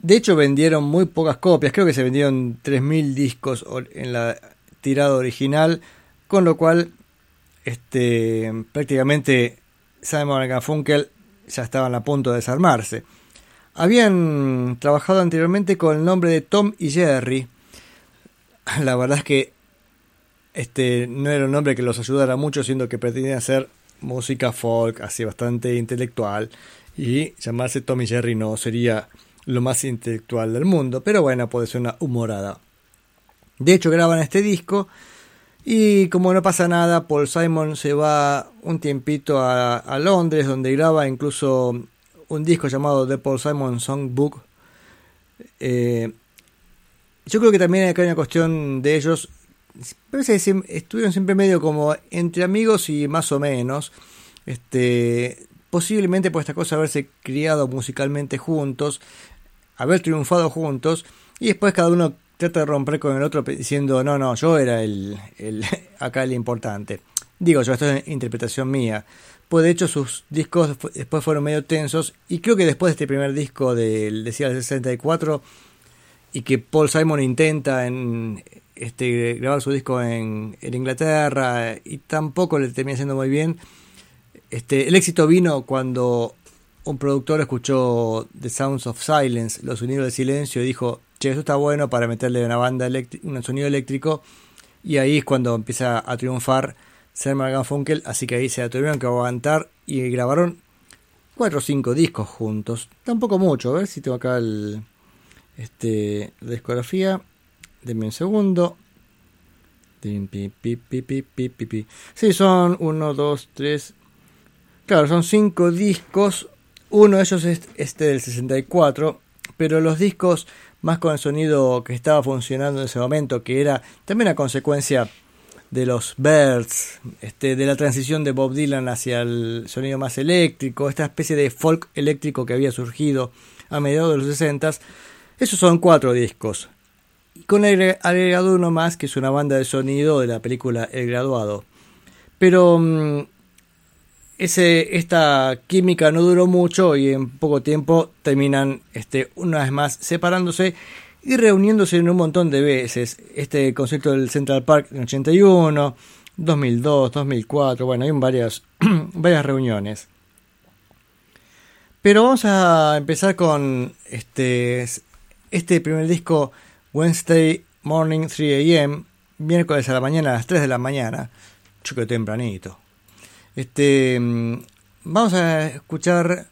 Speaker 1: De hecho, vendieron muy pocas copias, creo que se vendieron 3.000 discos en la tirada original, con lo cual este, prácticamente Simon Garfunkel ya estaban a punto de desarmarse. Habían trabajado anteriormente con el nombre de Tom y Jerry. La verdad es que este no era un nombre que los ayudara mucho, siendo que pretendían hacer música folk, así bastante intelectual. Y llamarse Tom y Jerry no sería lo más intelectual del mundo, pero bueno, puede ser una humorada. De hecho, graban este disco y como no pasa nada, Paul Simon se va un tiempito a, Londres, donde graba incluso un disco llamado The Paul Simon Songbook. Eh, yo creo que también hay una cuestión de ellos. Parece que estuvieron siempre medio como entre amigos y más o menos. Este, posiblemente por esta cosa haberse criado musicalmente juntos, haber triunfado juntos, y después cada uno trata de romper con el otro diciendo, no, no, yo era el, el acá el importante. Digo yo, esto es interpretación mía. Pues de hecho sus discos después fueron medio tensos y creo que después de este primer disco del decía del 64 y que Paul Simon intenta en este grabar su disco en, Inglaterra y tampoco le termina siendo muy bien. Este, el éxito vino cuando un productor escuchó The Sounds of Silence, los sonidos del silencio, y dijo, che, eso está bueno para meterle una banda un sonido eléctrico, y ahí es cuando empieza a triunfar Simon Garfunkel, así que ahí se tuvieron que aguantar y grabaron cuatro o cinco discos juntos, tampoco mucho, a ver si tengo acá el, este, la discografía, denme un segundo. Sí, son uno, dos, tres. Claro, son cinco discos. Uno de ellos es este del 64. Pero los discos más con el sonido que estaba funcionando en ese momento, que era también a consecuencia de los Birds, este, de la transición de Bob Dylan hacia el sonido más eléctrico, esta especie de folk eléctrico que había surgido a mediados de los 60 esos son cuatro discos. Con el agregado uno más, que es una banda de sonido de la película El Graduado. Pero mm, ese, esta química no duró mucho y en poco tiempo terminan este, una vez más separándose y reuniéndose en un montón de veces. Este concepto del Central Park en 81, 2002, 2004, bueno, hay varias, varias reuniones. Pero vamos a empezar con este este primer disco, Wednesday Morning 3 a.m., miércoles a la mañana a las 3 de la mañana, choque tempranito. Este, mm, vamos a escuchar,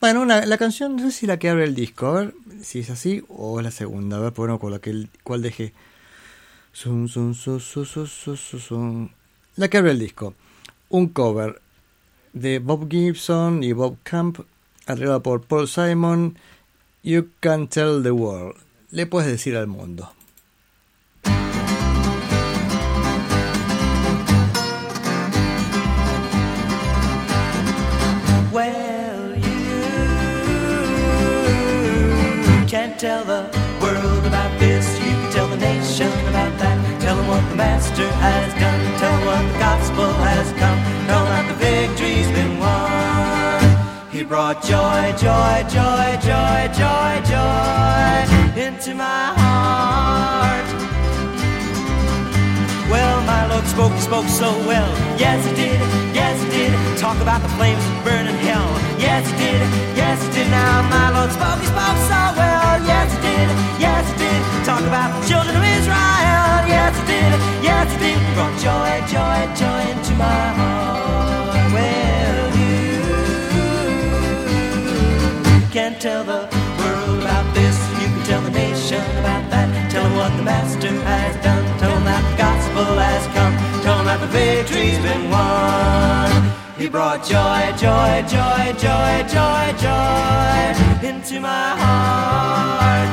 Speaker 1: bueno, la canción, no sé si la que abre el disco, a ver si es así o es la segunda, a ver, bueno, con la que, cuál dejé. La que abre el disco. Un cover de Bob Gibson y Bob Camp, arreglado por Paul Simon You can tell the world. Le puedes decir al mundo.
Speaker 2: Well, you can't tell the world about this. You can tell the nation about that. Tell them what the Master has done. Tell them what the gospel has come. Tell them that the victory's been won. Brought joy, joy, joy, joy, joy, joy into my heart. Well, my Lord spoke, he spoke so well. Yes, he did, yes, he did. Talk about the flames that burn in hell. Yes, he did, yes, he did. Now, my Lord spoke, he spoke so well. Yes, he did, yes, he did. Talk about the children of Israel. Yes, he did, yes, he did. Brought joy, joy, joy into my heart. Can tell the world about this, you can tell the nation about that. Tell them what the Master has done. Tell them that the gospel has come. Tell them that the victory's been won. He brought joy, joy, joy, joy, joy, joy into my heart.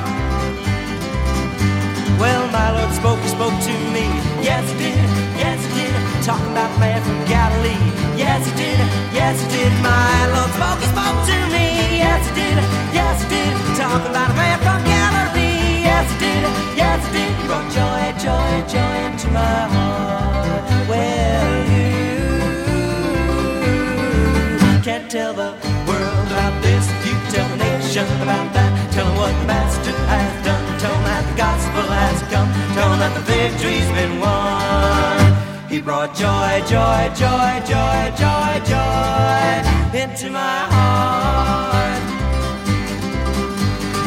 Speaker 2: Well, my Lord spoke, spoke to me. Yes, he did, yes. Talking about the man from Galilee. Yes, he did, yes, he did. My Lord spoke, he spoke to me yes he did, yes he did. Talking about a man from Galilee, yes he did, yes he did. Brought joy, joy, joy into my heart. Well, you can't tell the world about this, you tell the nation about that. Tell them what the Master has done, tell them that the gospel has come, tell them that the victory's been won. Brought joy, joy, joy, joy, joy, joy into my heart.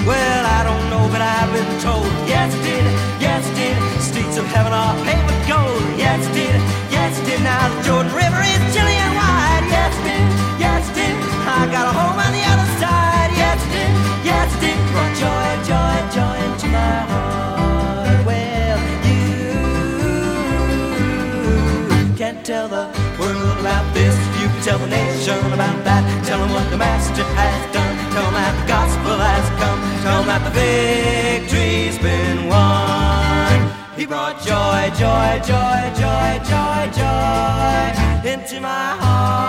Speaker 2: Well, I don't know, but I've been told. Yes, did. Yes, did. Streets of heaven are paved with gold. Yes, did. Yes, did. Now the Jordan River is chilly and wide. Yes, did. Yes, did. I got a home tell the nation about that. Tell them what the Master has done. Tell them that the gospel has come. Tell them that the victory's been won. He brought joy, joy, joy, joy, joy, joy into my heart.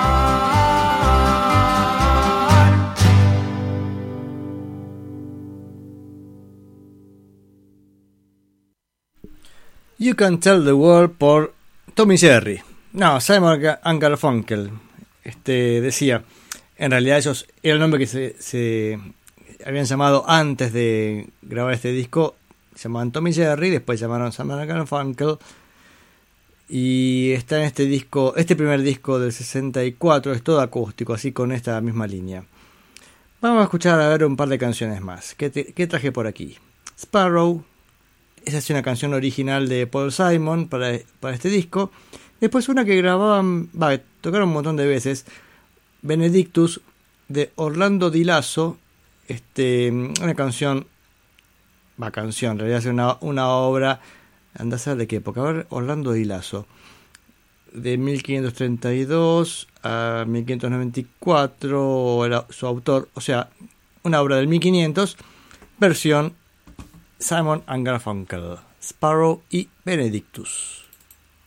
Speaker 1: You Can Tell the World por Tommy Jerry. No, Simon Garfunkel. Este decía, en realidad ellos era el nombre que se, habían llamado antes de grabar este disco se llamaban Tommy Jerry, después llamaron Simon Garfunkel. Y está en este disco, este primer disco del 64, es todo acústico, así con esta misma línea. Vamos a escuchar a ver un par de canciones más. ¿Qué, qué traje por aquí? Sparrow, esa es una canción original de Paul Simon para, para este disco. Después una que grababan, va, tocaron un montón de veces, Benedictus de Orlando Di Lasso, este, una canción, va, canción, en realidad es una, una obra, anda a saber de qué época, a ver, Orlando Di Lasso, de 1532 a 1594, era su autor, o sea, una obra del 1500, versión Simon and Garfunkel, Sparrow y Benedictus.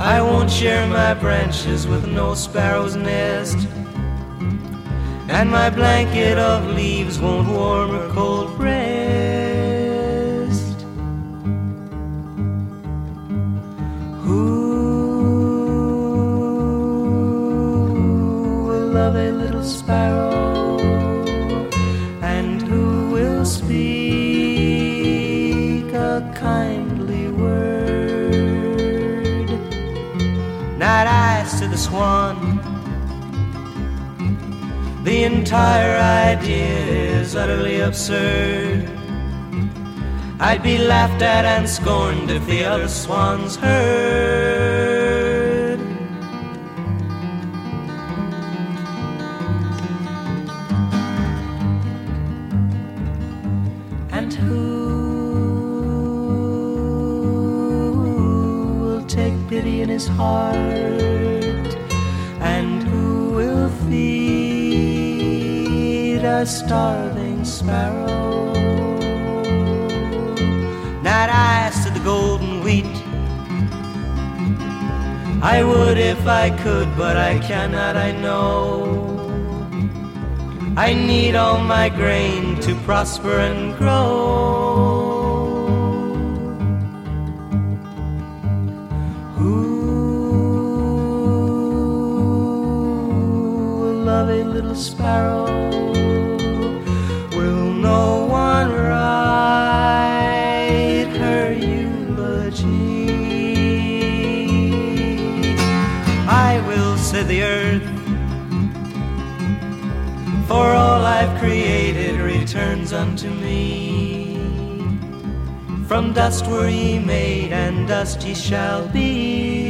Speaker 2: I won't share my branches with no sparrow's nest. And my blanket of leaves won't warm her cold breast. Who will love a little sparrow? Swan. The entire idea is utterly absurd. I'd be laughed at and scorned if the other swans heard. And who will take pity in his heart? A starving sparrow? Night eyes to the golden wheat. I would if I could, but I cannot, I know. I need all my grain to prosper and grow. Sparrow? For all I've created returns unto me. From dust were ye made, and dust ye shall be.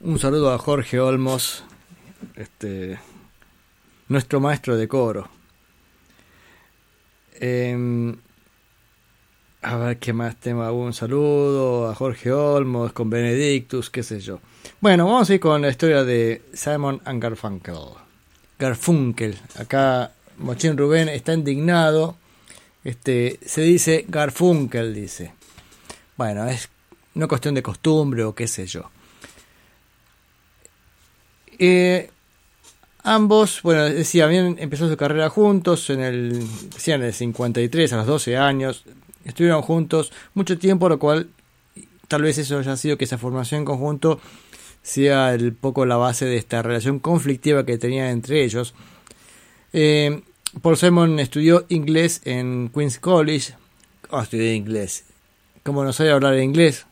Speaker 1: Un saludo a Jorge Olmos, este, nuestro maestro de coro. Em, a ver qué más tengo. Un saludo a Jorge Olmos con Benedictus, qué sé yo. Bueno, vamos a ir con la historia de Simon Garfunkel. Garfunkel. Acá Mochín Rubén está indignado. Este, se dice Garfunkel, dice. Bueno, es una cuestión de costumbre o qué sé yo. Eh, ambos, bueno, decía, habían empezado su carrera juntos en el, decían, en el 53, a los 12 años. Estuvieron juntos mucho tiempo, lo cual tal vez eso haya sido que esa formación en conjunto sea el poco la base de esta relación conflictiva que tenían entre ellos. Eh, Paul Simon estudió inglés en Queen's College. Oh, estudió inglés. ¿Cómo no sabe hablar inglés?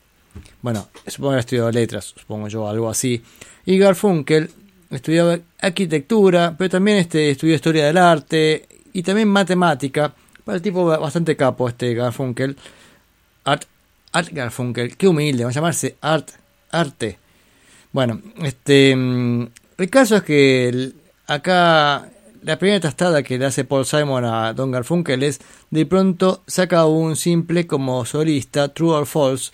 Speaker 1: Bueno, supongo que ha estudiado letras, supongo yo, algo así. Y Garfunkel estudiaba arquitectura, pero también este, estudió historia del arte y también matemática. Para el tipo bastante capo, este Garfunkel. Art, Art Garfunkel, qué humilde, va a llamarse Art, Arte. Bueno, este. Mm, el caso es que acá la primera tastada que le hace Paul Simon a Don Garfunkel es de pronto saca un simple como solista, True or False,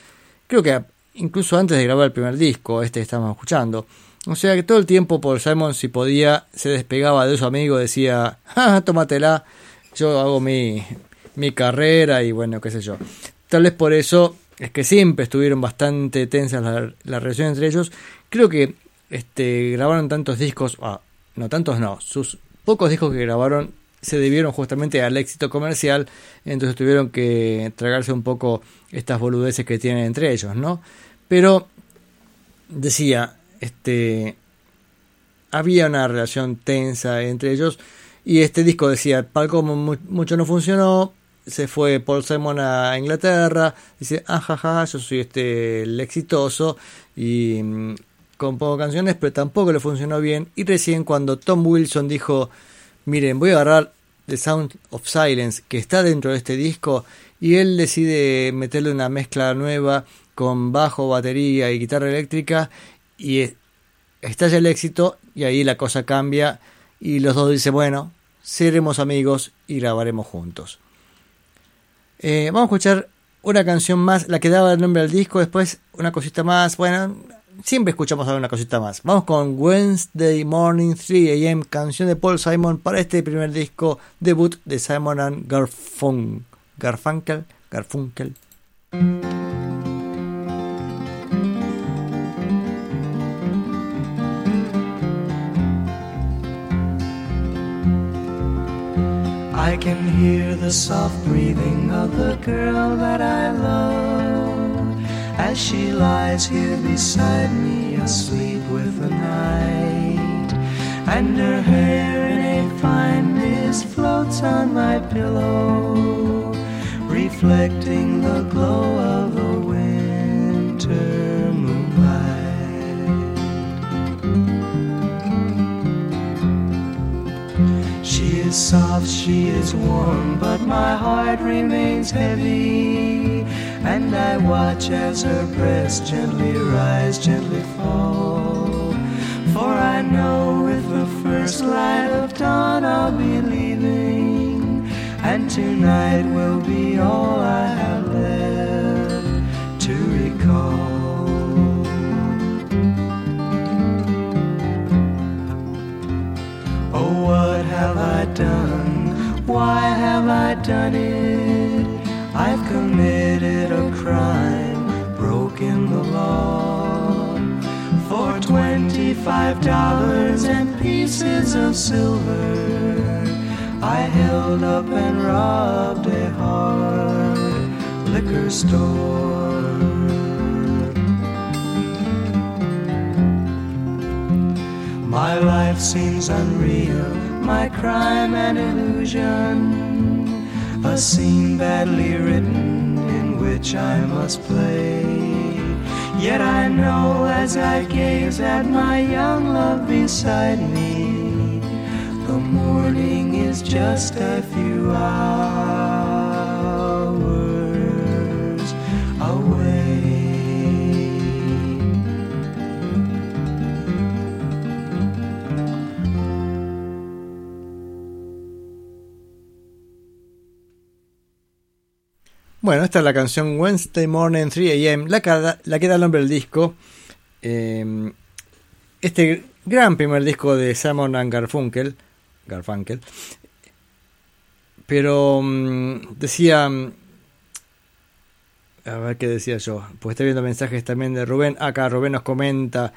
Speaker 1: creo que incluso antes de grabar el primer disco, este que estamos escuchando. O sea que todo el tiempo Paul Simon, si podía, se despegaba de su amigo, decía, ah, tómatela, yo hago mi, mi carrera y bueno, qué sé yo. Tal vez por eso es que siempre estuvieron bastante tensas las la relaciones entre ellos. Creo que este, grabaron tantos discos, ah, no tantos no, sus pocos discos que grabaron se debieron justamente al éxito comercial, entonces tuvieron que tragarse un poco estas boludeces que tienen entre ellos, ¿no? Pero decía, este había una relación tensa entre ellos y este disco decía, para como mucho no funcionó, se fue Paul Simon a Inglaterra, dice, ajaja, ah, yo soy este el exitoso y mm, compongo canciones, pero tampoco le funcionó bien. Y recién cuando Tom Wilson dijo, miren, voy a agarrar The Sound of Silence, que está dentro de este disco, y él decide meterle una mezcla nueva con bajo, batería y guitarra eléctrica, y estalla el éxito, y ahí la cosa cambia, y los dos dicen, bueno, seremos amigos y grabaremos juntos. Eh, vamos a escuchar una canción más, la que daba el nombre al disco, después una cosita más, bueno, siempre escuchamos alguna cosita más. Vamos con Wednesday Morning 3 AM, canción de Paul Simon para este primer disco debut de Simon and Garfunkel. Garfunkel. Garfunkel.
Speaker 2: I can hear the soft breathing of the girl that I love. As she lies here beside me, asleep with the night. And her hair in a fine mist floats on my pillow, reflecting the glow of the winter moonlight. She is soft, she is warm, but my heart remains heavy and I watch as her breast gently rise, gently fall. For I know with the first light of dawn I'll be leaving, and tonight will be all I have left to recall. Oh, what have I done? Why have I done it? I've committed a crime, broken the law. For twenty-five dollars and pieces of silver, I held up and robbed a hard liquor store. My life seems unreal, my crime an illusion a scene badly written in which I must play. Yet I know as I gaze at my young love beside me, the morning is just a few hours
Speaker 1: Bueno, esta es la canción Wednesday Morning 3 AM, la, que- la que da el nombre del disco. Eh, este gran primer disco de Simon Garfunkel. Garfunkel. Pero mm, decía. mm, A ver qué decía yo. Pues estoy viendo mensajes también de Rubén. Acá Rubén nos comenta.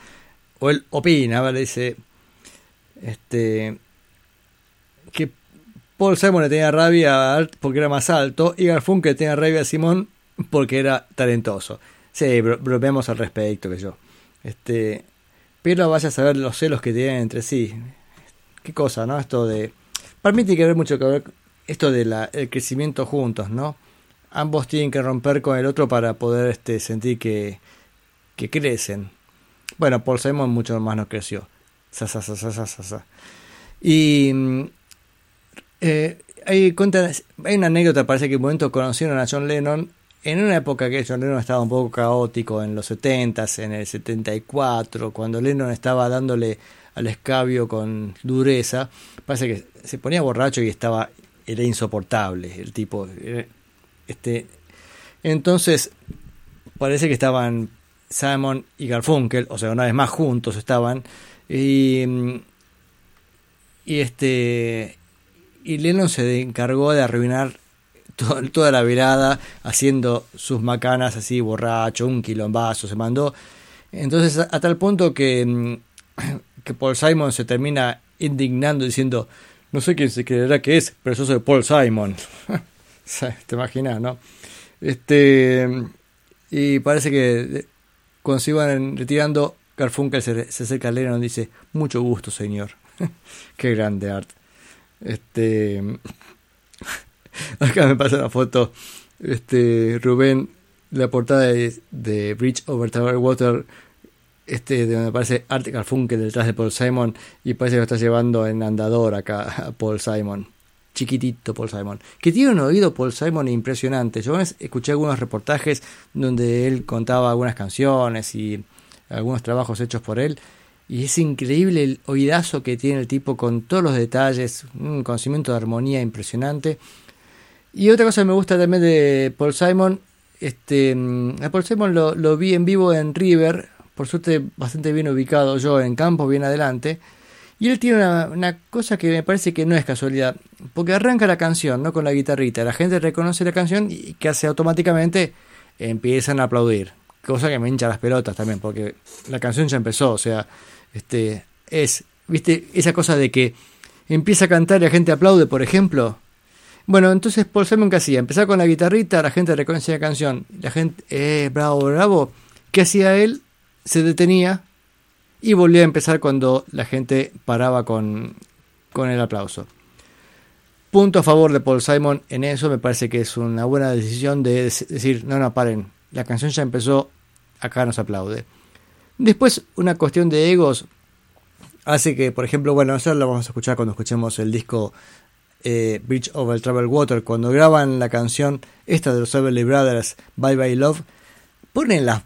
Speaker 1: O él opina, ¿vale? Dice. Este. Paul Simon le tenía rabia porque era más alto. Y Garfunkel tenía rabia a Simón porque era talentoso. Sí, bro- bromeamos al respecto, que yo. Este. Pero vaya a saber los celos que tienen entre sí. Qué cosa, ¿no? Esto de. Para mí tiene que ver mucho que ver esto del el crecimiento juntos, ¿no? Ambos tienen que romper con el otro para poder este, sentir que, que crecen. Bueno, Paul Simon mucho más no creció. Sa, sa, sa. Y mm, eh, hay, cuenta, hay una anécdota, parece que en un momento conocieron a John Lennon en una época que John Lennon estaba un poco caótico, en los 70s, en el 74, cuando Lennon estaba dándole al escabio con dureza, parece que se ponía borracho y estaba era insoportable el tipo. Este, entonces, parece que estaban Simon y Garfunkel, o sea, una vez más juntos estaban, y, mm, y este, y Lennon se encargó de arruinar to- toda la velada haciendo sus macanas así borracho, un quilombazo se mandó. Entonces a, a tal punto que, mm, que Paul Simon se termina indignando diciendo, no sé quién se creerá que es, pero yo soy Paul Simon. Te imaginas, ¿no? Este, y parece que cuando se iban retirando, Garfunkel se, se acerca a Lennon y dice, mucho gusto, señor. Qué grande art. Este, acá me pasa una foto, este, Rubén, la portada de, de Bridge Over Tower Water, este, de donde aparece Art Garfunkel detrás de Paul Simon y parece que lo está llevando en andador acá a Paul Simon. Chiquitito Paul Simon. Que tiene un oído Paul Simon impresionante. Yo escuché algunos reportajes donde él contaba algunas canciones y algunos trabajos hechos por él. Y es increíble el oídazo que tiene el tipo con todos los detalles, un conocimiento de armonía impresionante. Y otra cosa que me gusta también de Paul Simon, este, mm, a Paul Simon lo, lo vi en vivo en River, por suerte bastante bien ubicado yo en campo, bien adelante. Y él tiene una, una cosa que me parece que no es casualidad, porque arranca la canción, ¿no? Con la guitarrita, la gente reconoce la canción y que hace automáticamente empiezan a aplaudir, cosa que me hincha las pelotas también, porque la canción ya empezó, o sea, este es, viste, esa cosa de que empieza a cantar y la gente aplaude, por ejemplo. Bueno, entonces Paul Simon que hacía, empezaba con la guitarrita, la gente reconoce la canción, la gente, eh, bravo, bravo, ¿qué hacía él? Se detenía y volvía a empezar cuando la gente paraba con, con el aplauso. Punto a favor de Paul Simon en eso, me parece que es una buena decisión de decir, no, no, paren, la canción ya empezó, acá nos aplaude. Después, una cuestión de egos hace que, por ejemplo, bueno, eso lo vamos a escuchar cuando escuchemos el disco eh, Bridge Over Troubled Water, cuando graban la canción esta de los Everly Brothers, Bye Bye Love, ponen la,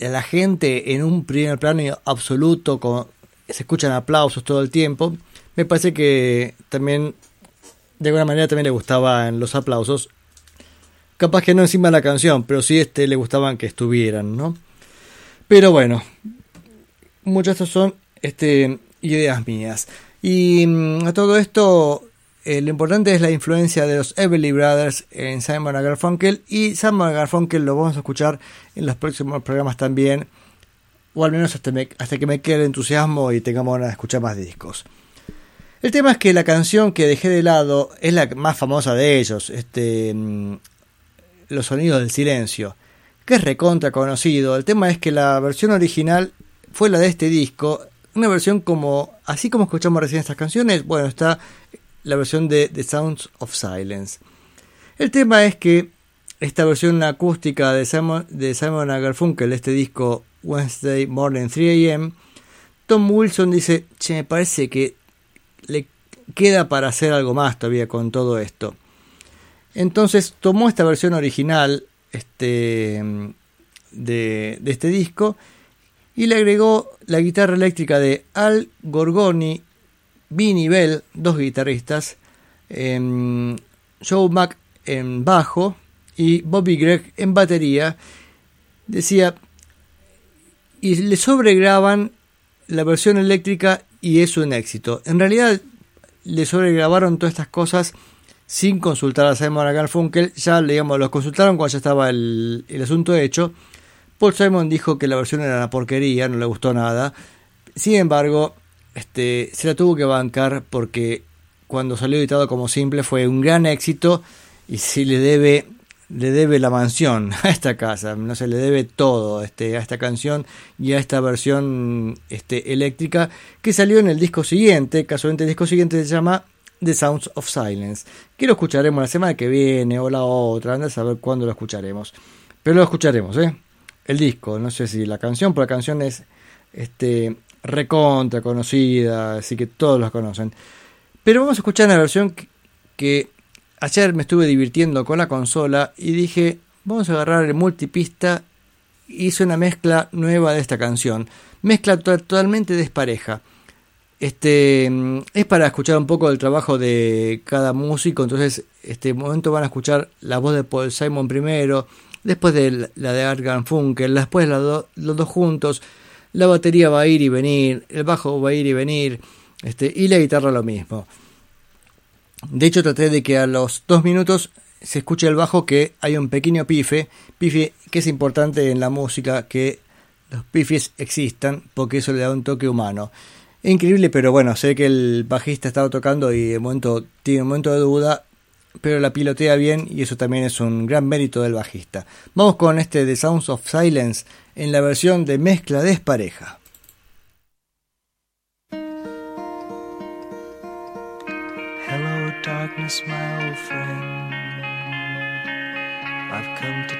Speaker 1: a la gente en un primer plano absoluto, se escuchan aplausos todo el tiempo. Me parece que también, de alguna manera, también le gustaban los aplausos. Capaz que no encima de la canción, pero sí este, le gustaban que estuvieran, ¿no? Pero bueno, muchas de estas son este, ideas mías. Y mm, a todo esto, eh, lo importante es la influencia de los Everly Brothers en Simon Garfunkel. Y Simon Garfunkel lo vamos a escuchar en los próximos programas también. O al menos hasta, me- hasta que me quede el entusiasmo y tengamos ganas de escuchar más discos. El tema es que la canción que dejé de lado es la más famosa de ellos. Este, mm, los sonidos del silencio que es recontra conocido. El tema es que la versión original fue la de este disco, una versión como, así como escuchamos recién estas canciones, bueno, está la versión de The Sounds of Silence. El tema es que esta versión acústica de Simon, de Simon Garfunkel, este disco Wednesday Morning 3 AM, Tom Wilson dice, che, me parece que le queda para hacer algo más todavía con todo esto. Entonces tomó esta versión original este, de, de este disco y le agregó la guitarra eléctrica de Al Gorgoni, Vinnie Bell, dos guitarristas, em, Joe Mack en bajo y Bobby Gregg en batería, decía, y le sobregraban la versión eléctrica y es un éxito. En realidad le sobregrabaron todas estas cosas sin consultar a Simon Garfunkel, ya digamos, los consultaron cuando ya estaba el, el asunto hecho. Paul Simon dijo que la versión era una porquería, no le gustó nada. Sin embargo, este, se la tuvo que bancar porque cuando salió editado como simple fue un gran éxito y si le debe le debe la mansión a esta casa, no se le debe todo este, a esta canción y a esta versión este, eléctrica que salió en el disco siguiente, casualmente el disco siguiente se llama The Sounds of Silence, que lo escucharemos la semana que viene o la otra, anda a saber cuándo lo escucharemos, pero lo escucharemos, ¿eh? El disco, no sé si la canción, pero la canción es este, recontra conocida, así que todos la conocen. Pero vamos a escuchar una versión que ayer me estuve divirtiendo con la consola y dije, vamos a agarrar el multipista. Hice una mezcla nueva de esta canción. Mezcla totalmente despareja. Este es para escuchar un poco del trabajo de cada músico. Entonces, este momento van a escuchar la voz de Paul Simon primero, después de la de Art Funkel, después los dos juntos. La batería va a ir y venir, el bajo va a ir y venir, este, y la guitarra lo mismo. De hecho, traté de que a los dos minutos se escuche el bajo que hay un pequeño pife, pife que es importante en la música que los pifes existan porque eso le da un toque humano. Increíble, pero bueno, sé que el bajista estaba tocando y de momento tiene un momento de duda, pero la pilotea bien y eso también es un gran mérito del bajista. Vamos con este The Sounds of Silence en la versión de mezcla despareja.
Speaker 2: darkness, my old friend. I've come to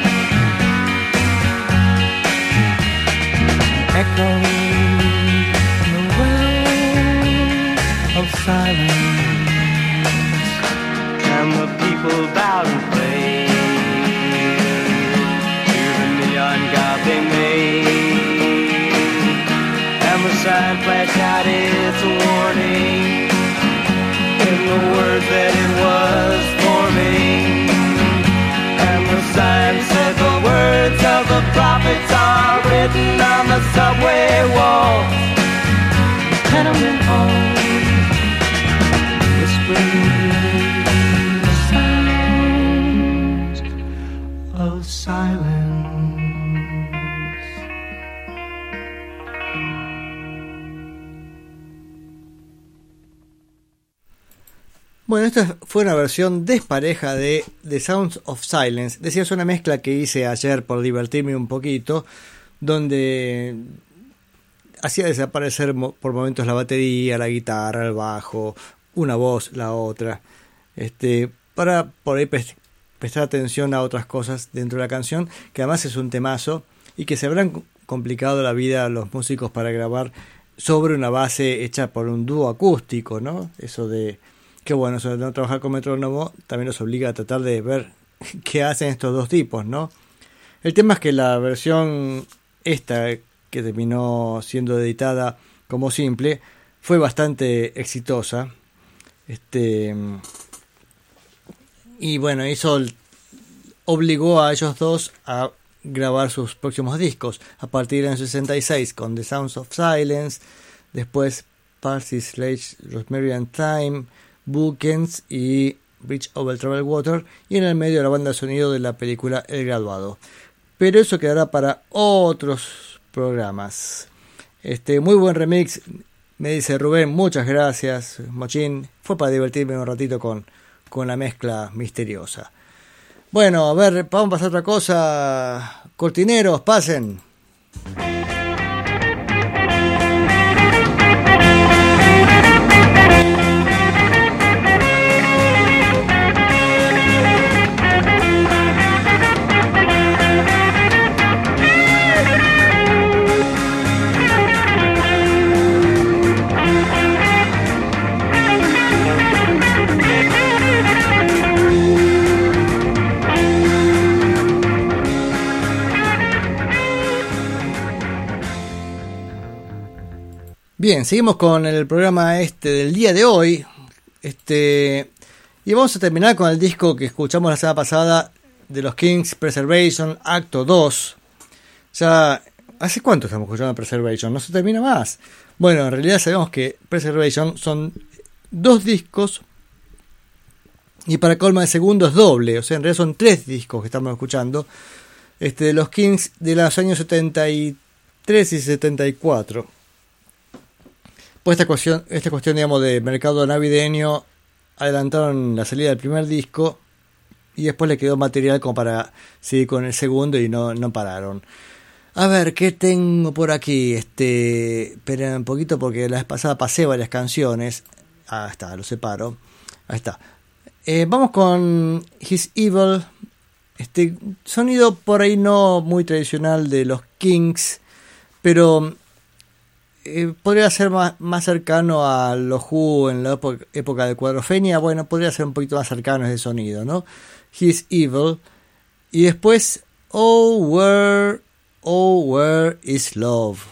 Speaker 2: Its warning in the words that it was forming. And the sign said the words of the prophets are written on the subway walls, tenement halls, whispering
Speaker 1: fue una versión despareja de The Sounds of Silence. Decía, es una mezcla que hice ayer por divertirme un poquito, donde hacía desaparecer por momentos la batería, la guitarra, el bajo, una voz, la otra, este, para poder prestar atención a otras cosas dentro de la canción, que además es un temazo y que se habrán complicado la vida a los músicos para grabar sobre una base hecha por un dúo acústico, ¿no? Eso de que bueno, eso no trabajar con metrónomo también nos obliga a tratar de ver qué hacen estos dos tipos, ¿no? El tema es que la versión esta que terminó siendo editada como simple fue bastante exitosa. Este y bueno, eso obligó a ellos dos a grabar sus próximos discos a partir del 66 con The Sounds of Silence, después Parsi Slade, Rosemary and Time, Bookends y Bridge Over Troubled Water y en el medio la banda de sonido de la película El Graduado. Pero eso quedará para otros programas. Este muy buen remix, me dice Rubén, muchas gracias, Mochín. Fue para divertirme un ratito con, con la mezcla misteriosa. Bueno, a ver, vamos a pasar a otra cosa. Cortineros, pasen. Bien, seguimos con el programa este del día de hoy. Este, y vamos a terminar con el disco que escuchamos la semana pasada de los Kings, Preservation, Acto 2. Ya, ¿hace cuánto estamos escuchando Preservation? No se termina más. Bueno, en realidad sabemos que Preservation son dos discos y para colma de segundo es doble. O sea, en realidad son tres discos que estamos escuchando. Este, de los Kings de los años 73 y 74 pues esta cuestión, esta cuestión, digamos, de mercado navideño, adelantaron la salida del primer disco y después le quedó material como para seguir con el segundo y no, no pararon. A ver, ¿qué tengo por aquí? Este, esperen un poquito porque la vez pasada pasé varias canciones. Ah, está, lo separo. Ahí está. Eh, vamos con His Evil. Este sonido por ahí no muy tradicional de los Kings, pero eh, podría ser más, más, cercano a los Who en la época de Cuadrofenia. Bueno, podría ser un poquito más cercano ese sonido, ¿no? He's Evil. Y después, Oh, where, oh, where is love.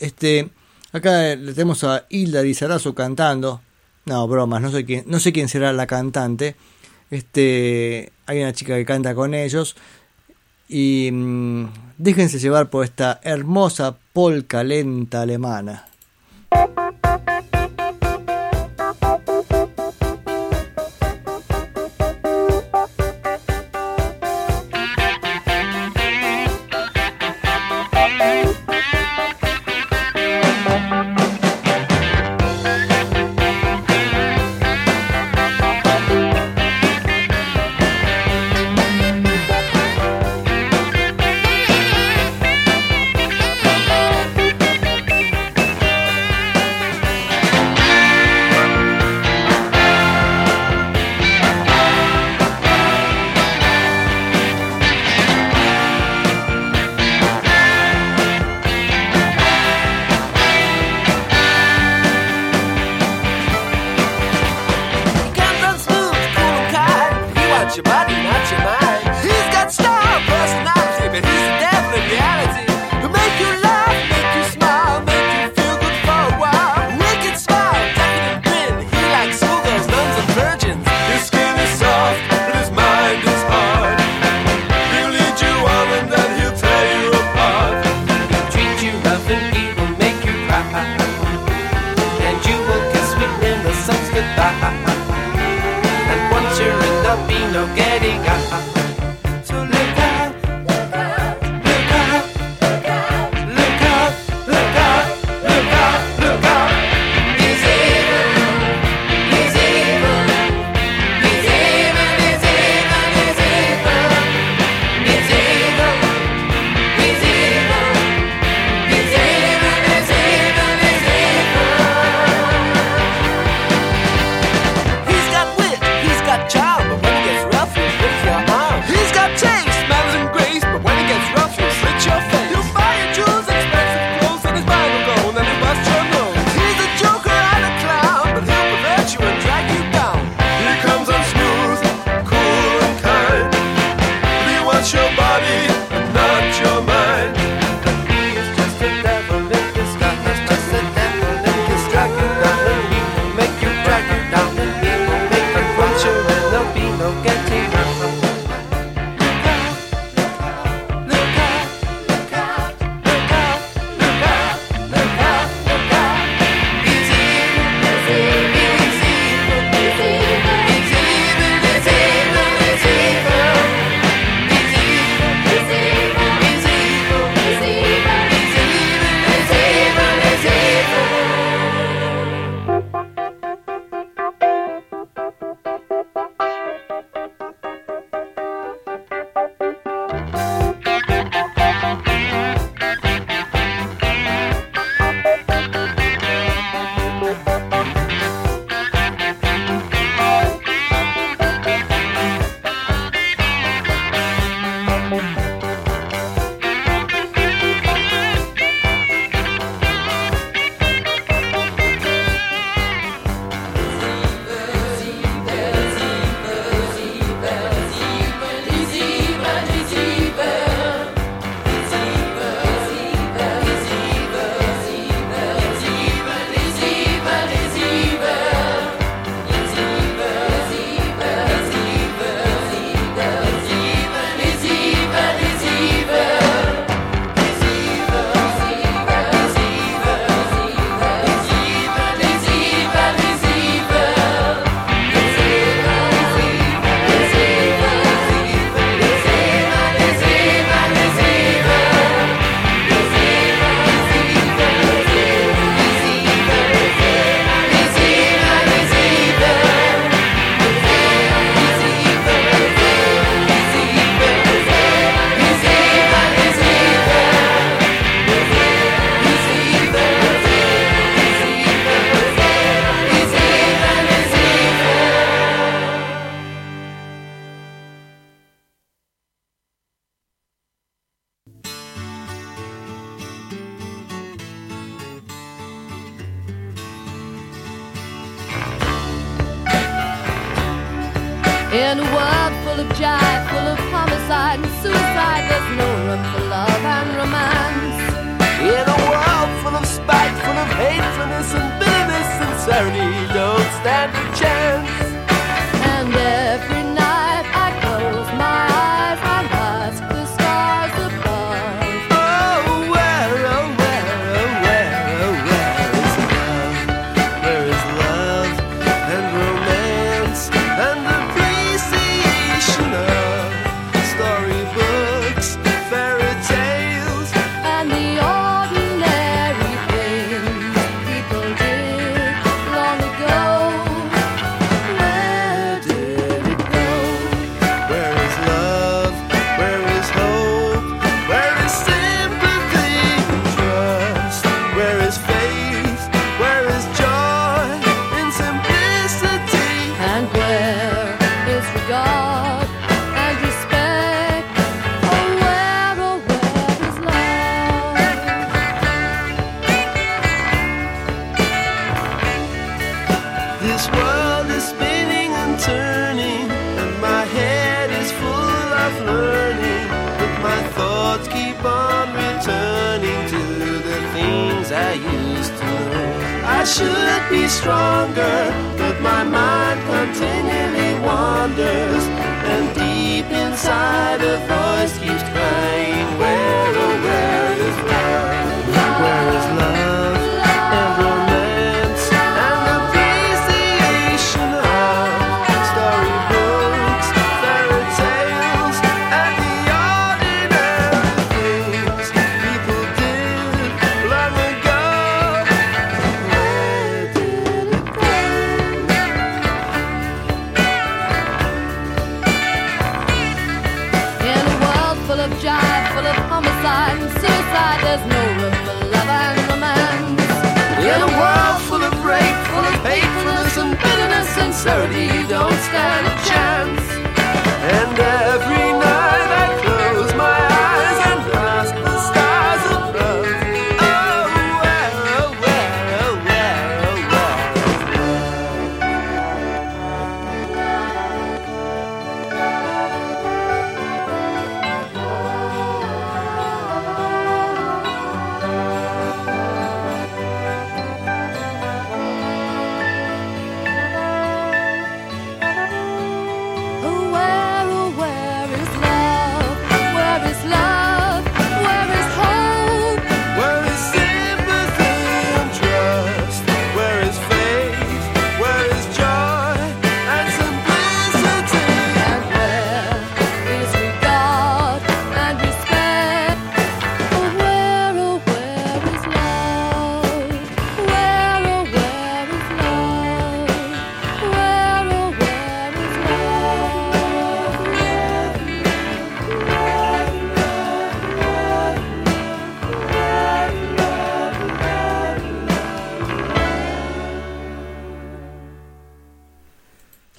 Speaker 1: Este, acá le tenemos a Hilda Lizarazo cantando. No, bromas, no sé quién, no sé quién será la cantante. Este, hay una chica que canta con ellos. Y mm, déjense llevar por esta hermosa polca lenta alemana.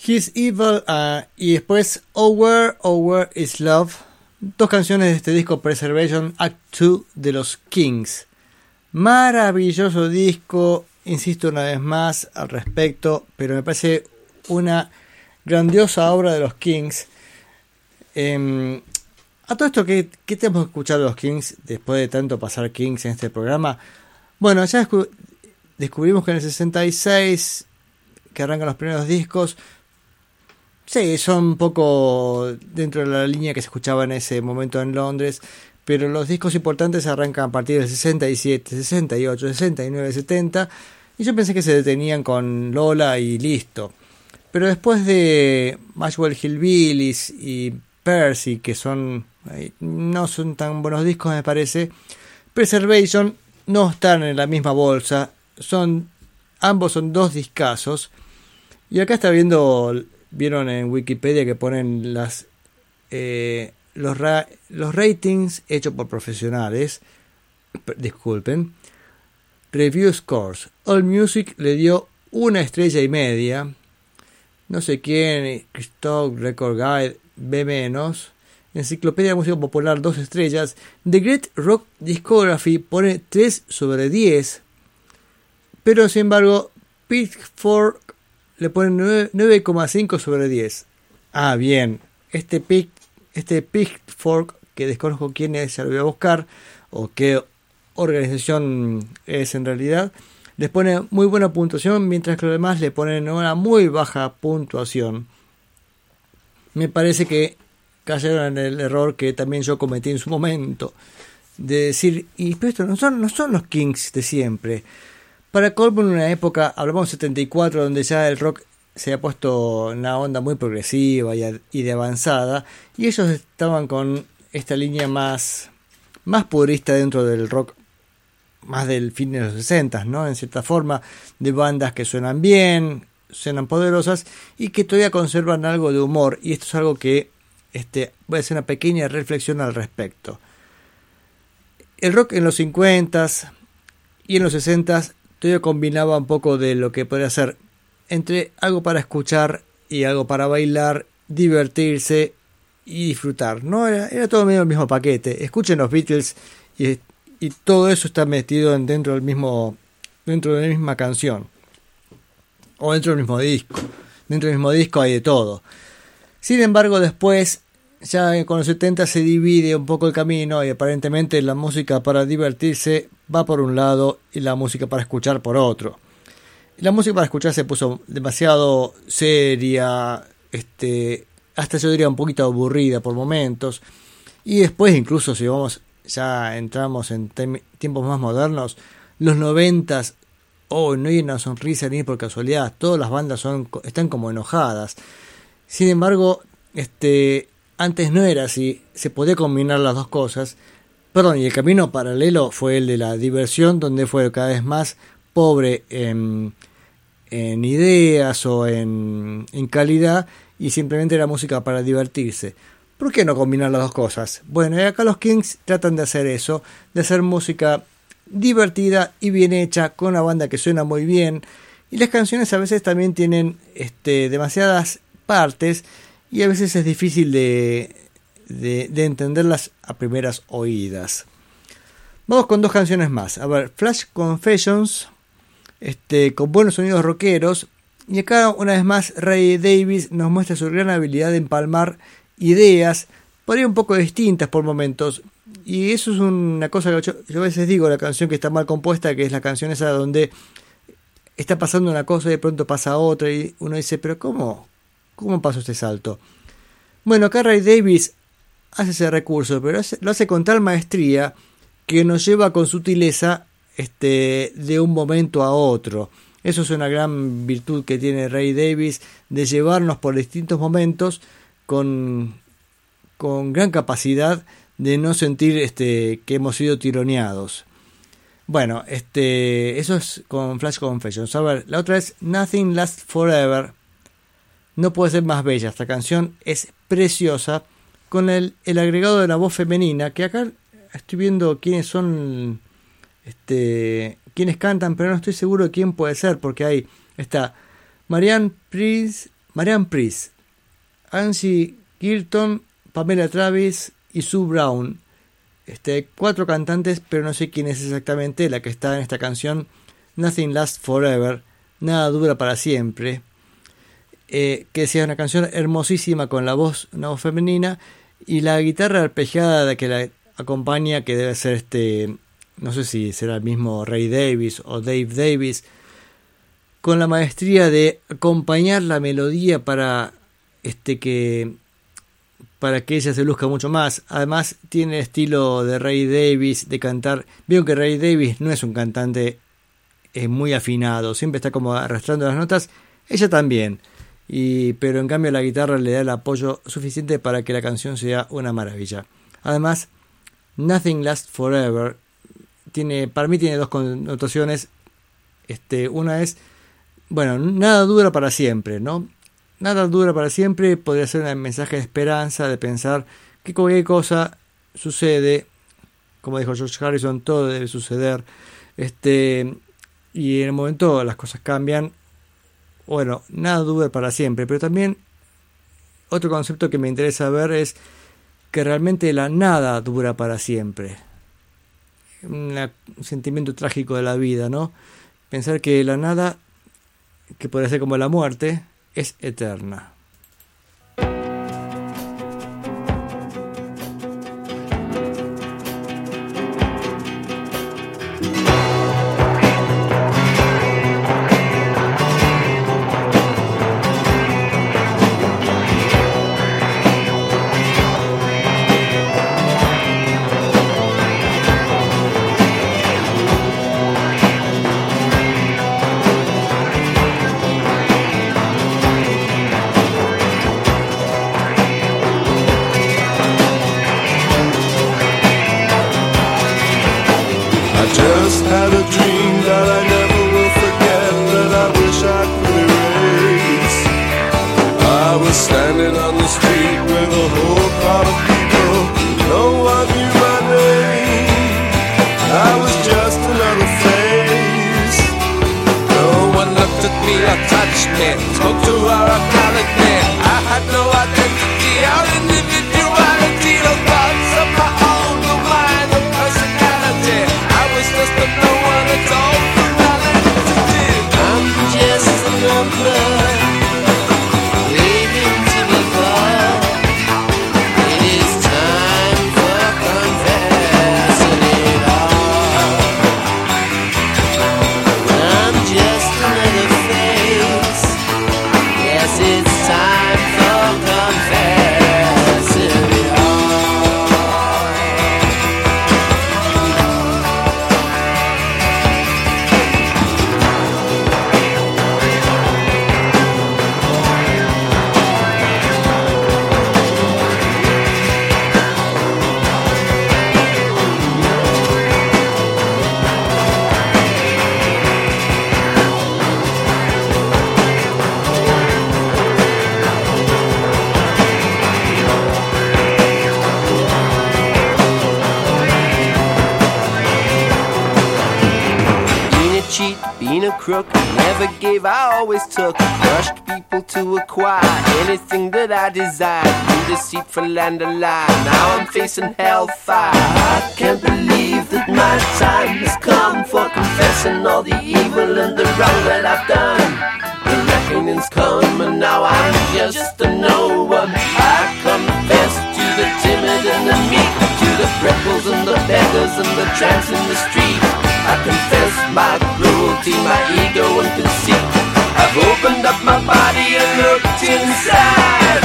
Speaker 1: He's Evil ah, y después Oh Where, Oh Where Is Love. Dos canciones de este disco Preservation Act 2 de los Kings. Maravilloso disco, insisto una vez más al respecto, pero me parece una grandiosa obra de los Kings. Em, a todo esto, ¿qué, qué tenemos que escuchar de los Kings después de tanto pasar Kings en este programa? Bueno, ya descu- descubrimos que en el 66, que arrancan los primeros discos, Sí, son un poco dentro de la línea que se escuchaba en ese momento en Londres, pero los discos importantes arrancan a partir del 67, 68, 69, 70, y yo pensé que se detenían con Lola y listo. Pero después de Maxwell Hillbillies y Percy, que son eh, no son tan buenos discos me parece, Preservation no están en la misma bolsa, son ambos son dos discazos. Y acá está viendo, vieron en Wikipedia que ponen las eh, los, los ratings hechos por profesionales. Disculpen. Review scores. All Music le dio una estrella y media. No sé quién, Stock Record Guide, B menos. Enciclopedia de Música Popular, dos estrellas. The Great Rock Discography pone 3 sobre 10. Pero sin embargo, Pitchfork le pone 9 9,5 sobre 10. Ah, bien. Este pick, este Pitchfork, que desconozco quién es, ya lo voy a buscar, o qué organización es en realidad, les pone muy buena puntuación, mientras que los demás le ponen una muy baja puntuación. Me parece que cayeron en el error que también yo cometí en su momento, de decir, y pero esto no son, no son los Kings de siempre. Para colmo en una época, hablamos 74, donde ya el rock se ha puesto una onda muy progresiva y, de avanzada, y ellos estaban con esta línea más, más purista dentro del rock, más del fin de los 60, ¿no? En cierta forma, de bandas que suenan bien, suenan poderosas y que todavía conservan algo de humor, y esto es algo que este, voy a hacer una pequeña reflexión al respecto. El rock en los 50s y en los 60s todavía combinaba un poco de lo que podría ser entre algo para escuchar y algo para bailar, divertirse y disfrutar. No era, era todo medio el mismo paquete. Escuchen los Beatles y, y todo eso está metido en- dentro del mismo dentro de la misma canción o dentro del mismo disco. Dentro del mismo disco hay de todo. Sin embargo, después, ya con los 70 se divide un poco el camino y aparentemente la música para divertirse va por un lado y la música para escuchar por otro. La música para escuchar se puso demasiado seria, este, hasta yo diría un poquito aburrida por momentos. Y después, incluso si vamos, ya entramos en tiempos más modernos, los noventas, oh, no hay una sonrisa ni por casualidad, todas las bandas son, están como enojadas. Sin embargo, este, antes no era así, se podía combinar las dos cosas. Perdón, y el camino paralelo fue el de la diversión, donde fue cada vez más pobre en, en ideas o en, en calidad y simplemente era música para divertirse. ¿Por qué no combinar las dos cosas? Bueno, y acá los Kings tratan de hacer eso, de hacer música divertida y bien hecha, con una banda que suena muy bien. Y las canciones a veces también tienen este, demasiadas partes y a veces es difícil de, de, de entenderlas a primeras oídas. Vamos con dos canciones más. A ver, Flash Confessions, este, con buenos sonidos rockeros. Y acá, una vez más, Ray Davis nos muestra su gran habilidad de empalmar ideas, por ahí un poco distintas por momentos. Y eso es una cosa que yo, yo a veces digo, la canción que está mal compuesta, que es la canción esa donde está pasando una cosa y de pronto pasa otra y uno dice, pero ¿cómo? ¿Cómo pasó este salto? Bueno, Ray Davis hace ese recurso, pero lo hace con tal maestría que nos lleva con sutileza este, de un momento a otro. Eso es una gran virtud que tiene Ray Davis de llevarnos por distintos momentos con, con gran capacidad de no sentir este, que hemos sido tironeados. Bueno, este, eso es con Flash Confessions. A ver, la otra es Nothing Lasts Forever. No puede ser más bella. Esta canción es preciosa. Con el, agregado de la voz femenina. Que acá estoy viendo quiénes son. Este. quiénes cantan, pero no estoy seguro de quién puede ser. Porque ahí está Marianne Priest. Marianne Priest. Angie Kirton. Pamela Travis y Sue Brown. Este, cuatro cantantes, pero no sé quién es exactamente la que está en esta canción. Nothing Lasts Forever. Nada dura para siempre eh, que sea una canción hermosísima con la voz, una voz femenina y la guitarra arpegiada de que la acompaña, que debe ser este, no sé si será el mismo Ray Davis o Dave Davis, con la maestría de acompañar la melodía para este que para que ella se luzca mucho más. Además tiene el estilo de Ray Davis de cantar. Veo que Ray Davis no es un cantante eh, muy afinado, siempre está como arrastrando las notas. Ella también y, pero en cambio la guitarra le da el apoyo suficiente para que la canción sea una maravilla. Además, Nothing Lasts Forever tiene, para mí tiene dos connotaciones. Este, una es, bueno, nada dura para siempre, ¿no? Nada dura para siempre podría ser un mensaje de esperanza, de pensar que cualquier cosa sucede, como dijo George Harrison, todo debe suceder. Este, y en el momento las cosas cambian, bueno, nada dura para siempre, pero también otro concepto que me interesa ver es que realmente la nada dura para siempre. Un sentimiento trágico de la vida, ¿no? Pensar que la nada, que puede ser como la muerte, es eterna.
Speaker 2: Gave, I always took. Crushed people to acquire anything that I desired. Too deceitful and a lie. Now I'm facing hellfire. I can't believe that my time has come for confessing all the evil and the wrong that I've done. The reckoning's come and now I'm just a no one. I confess to the timid and the meek, to the cripples and the beggars and the tramps in the street. I confess my cruelty, my ego and conceit. I've opened up my body and looked inside,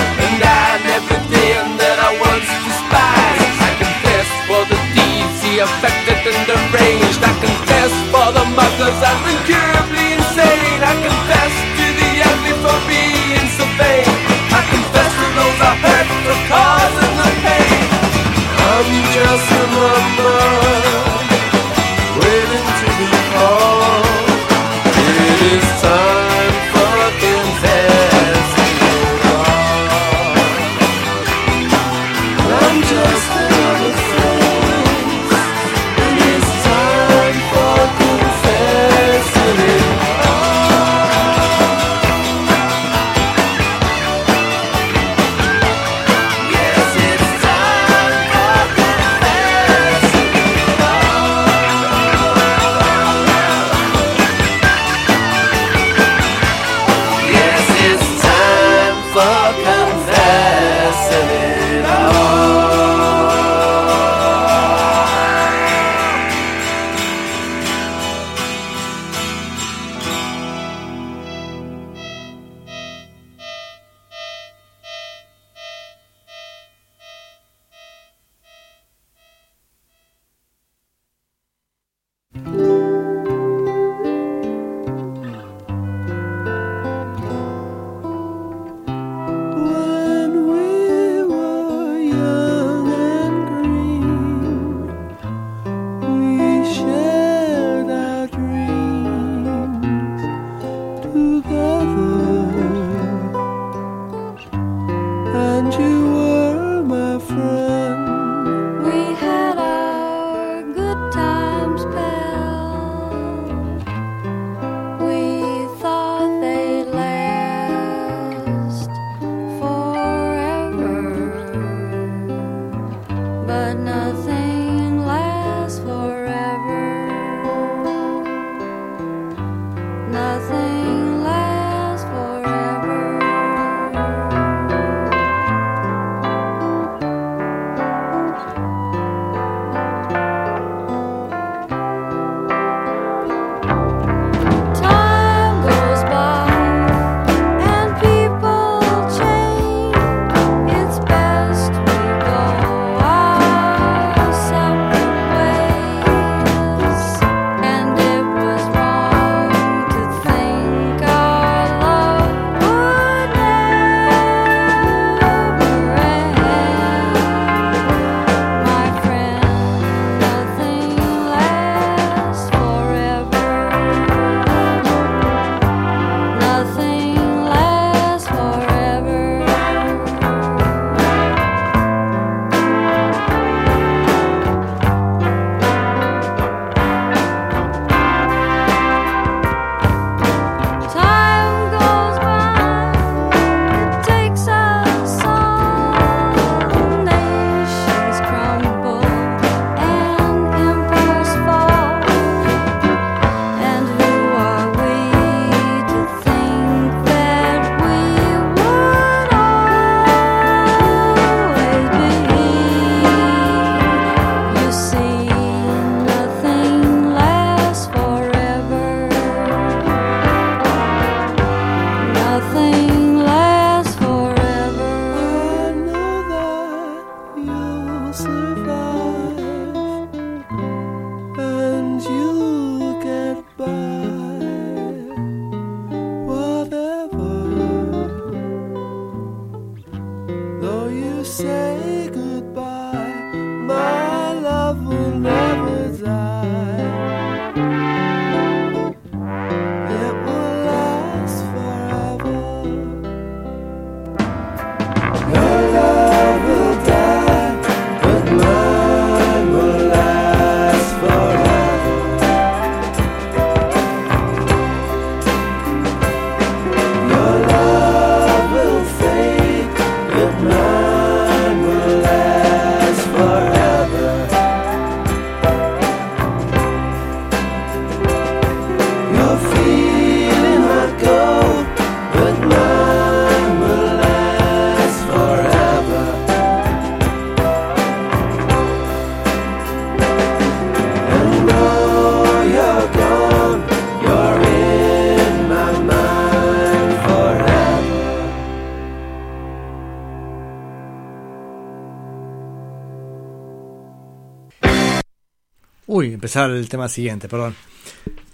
Speaker 1: Empezar el tema siguiente, perdón.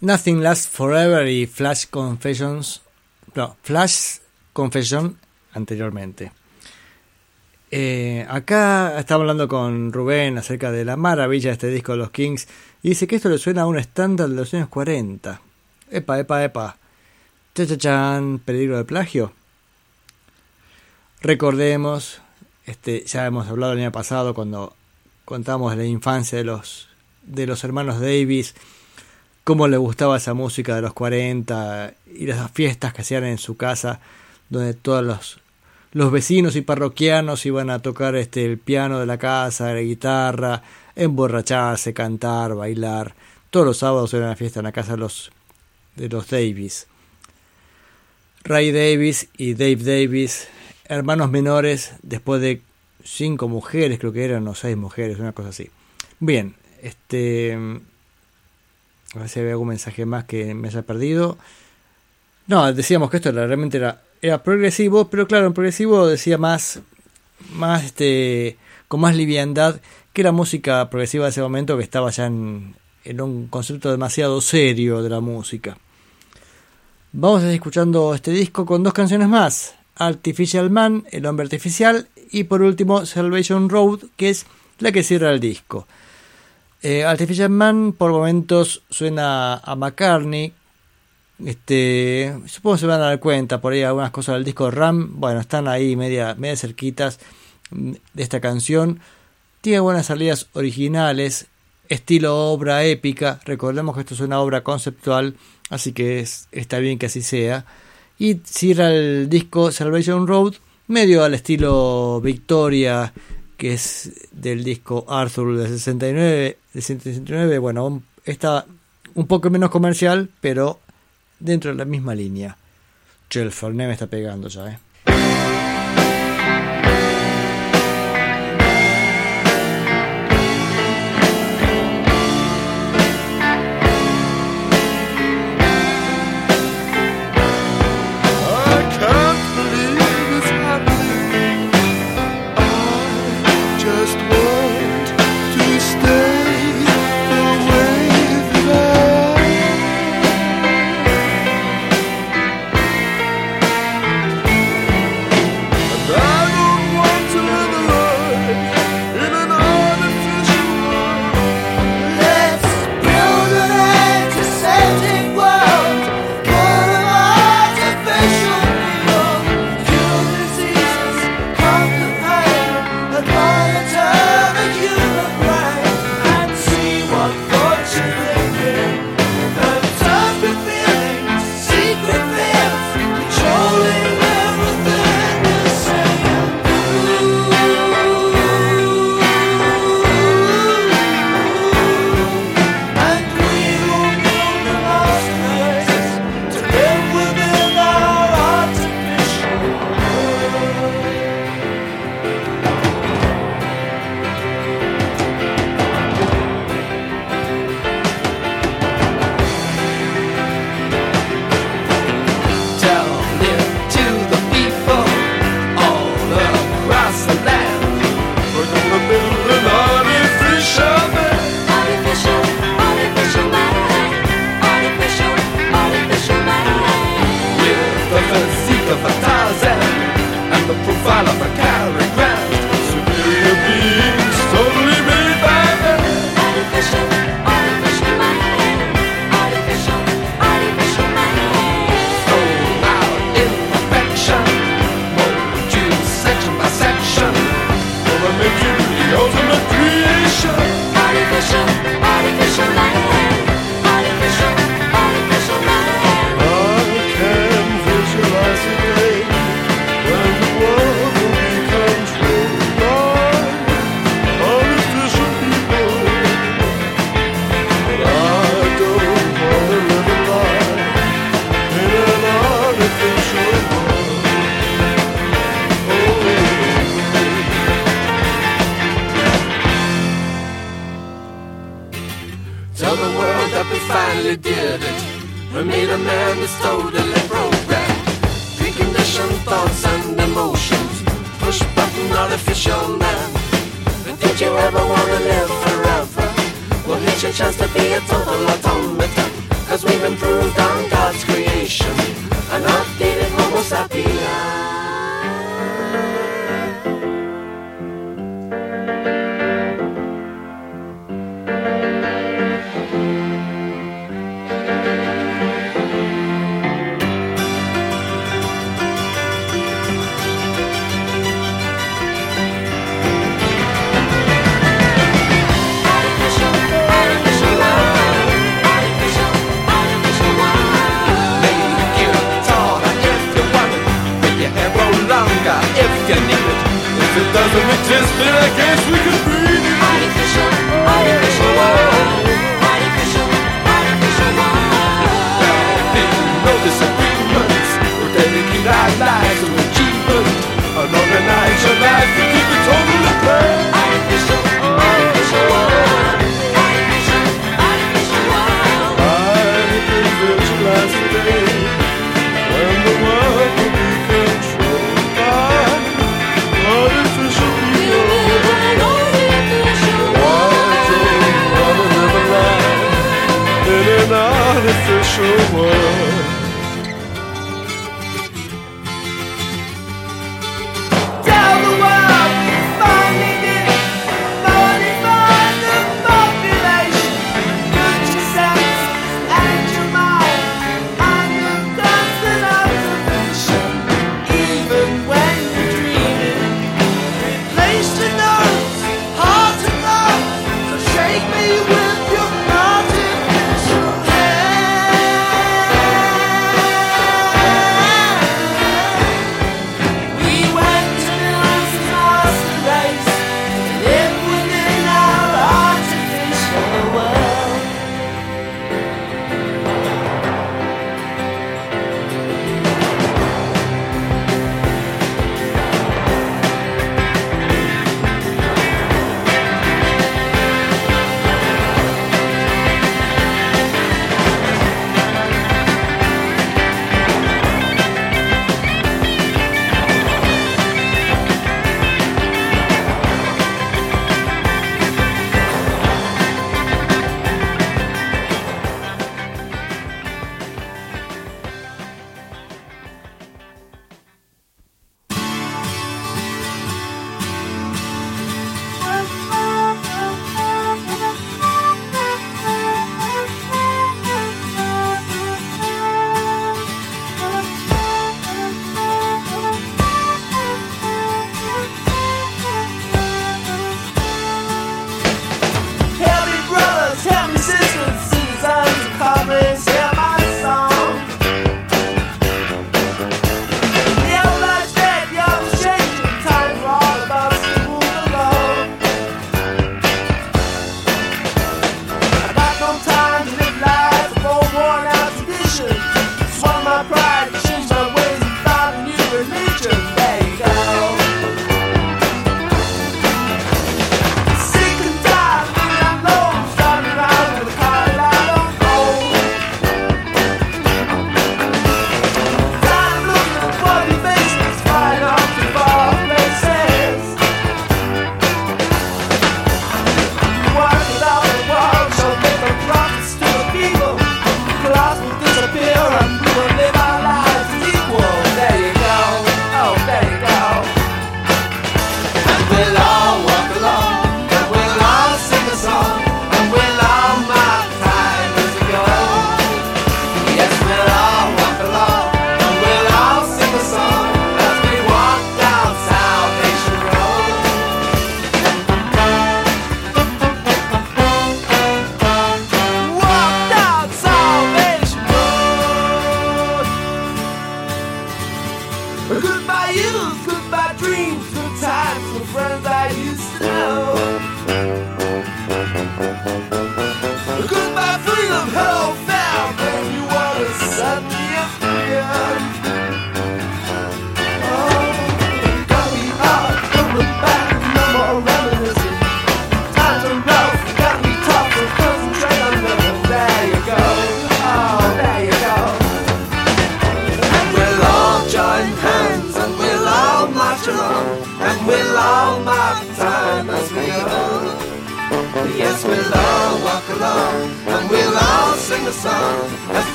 Speaker 1: Nothing Lasts Forever y Flash Confessions. No, Flash Confession anteriormente. Eh, acá estaba hablando con Rubén acerca de la maravilla de este disco de los Kings y dice que esto le suena a un estándar de los años 40. Epa, epa, epa. Cha, cha, chan, peligro de plagio. Recordemos, este, ya hemos hablado el año pasado cuando contamos la infancia de los, de los hermanos Davis, cómo le gustaba esa música de los 40 y las fiestas que hacían en su casa, donde todos los, los vecinos y parroquianos iban a tocar este, el piano de la casa, la guitarra, emborracharse, cantar, bailar. Todos los sábados era una fiesta en la casa de los, de los Davis. Ray Davis y Dave Davis, hermanos menores, después de cinco mujeres, creo que eran, o seis mujeres, una cosa así. Bien, este. A ver si había algún mensaje más que me haya perdido. No, decíamos que esto realmente era, era progresivo, pero claro, en progresivo decía más. más este. con más liviandad que la música progresiva de ese momento que estaba ya en, en un concepto demasiado serio de la música. Vamos a ir escuchando este disco con dos canciones más. Artificial Man, El Hombre Artificial, y por último Salvation Road, que es la que cierra el disco. Eh, Artificial Man por momentos suena a McCartney. Este, supongo que se van a dar cuenta por ahí algunas cosas del disco Ram. Bueno, están ahí media, media cerquitas de esta canción. Tiene buenas salidas originales, estilo obra épica. Recordemos que esto es una obra conceptual, así que es- está bien que así sea. Y cierra el disco Salvation Road, medio al estilo Victoria, que es del disco Arthur del 69. Del 69 bueno, está un poco menos comercial, pero dentro de la misma línea. Che, el me está pegando ya, eh.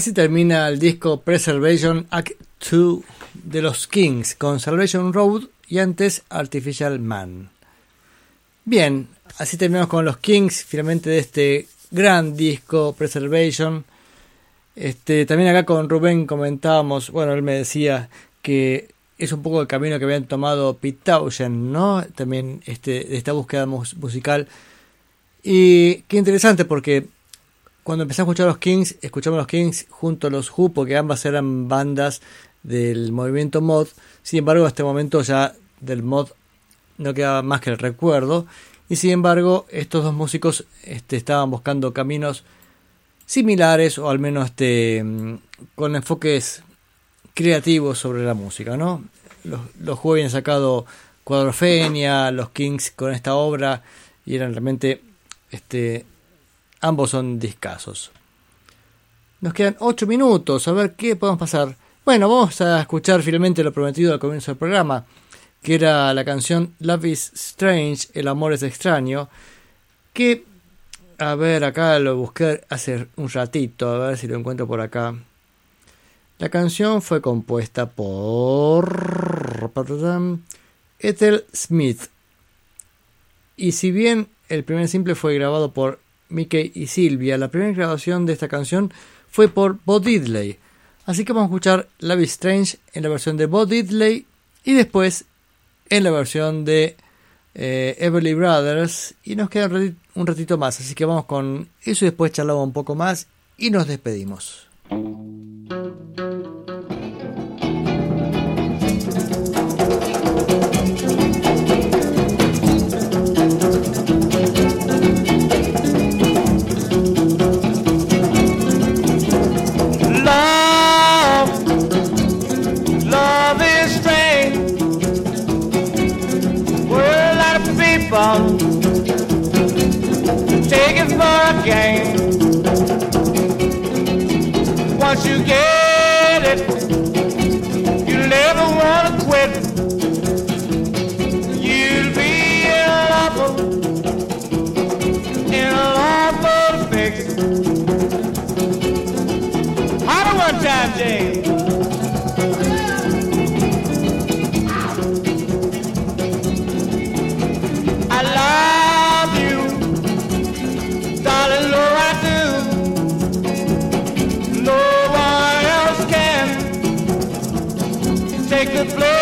Speaker 1: Así termina el disco Preservation Act 2 de los Kings con Salvation Road y antes Artificial Man. Bien, así terminamos con los Kings, finalmente de este gran disco Preservation. Este, también acá con Rubén comentábamos, bueno, él me decía que es un poco el camino que habían tomado Pete Townshend, ¿no? También este, esta búsqueda mus- musical. Y qué interesante porque cuando empecé a escuchar los Kings, escuchamos los Kings junto a los Who, porque ambas eran bandas del movimiento mod. Sin embargo, a este momento ya del mod no quedaba más que el recuerdo. Y sin embargo, estos dos músicos este, estaban buscando caminos similares o al menos este, mm, con enfoques creativos sobre la música, ¿no? Los, los Who habían sacado Cuadrofenia, los Kings con esta obra y eran realmente este, Ambos son discasos. Nos quedan 8 minutos, a ver qué podemos pasar. Bueno, vamos a escuchar finalmente lo prometido al comienzo del programa, que era la canción Love is Strange, El amor es extraño, que, a ver, acá lo busqué hace un ratito, a ver si lo encuentro por acá. La canción fue compuesta por Ethel Smith. Y si bien el primer simple fue grabado por Mickey y Silvia, la primera grabación de esta canción fue por Bo Diddley. Así que vamos a escuchar Love is Strange en la versión de Bo Diddley y después en la versión de eh, Everly Brothers. Y nos queda un rati- un ratito más, así que vamos con eso y después charlamos un poco más y nos despedimos.
Speaker 6: Game. Once you get it, you never wanna quit. You'll be in love, in lawful fix. Hotter one time, James.
Speaker 5: play.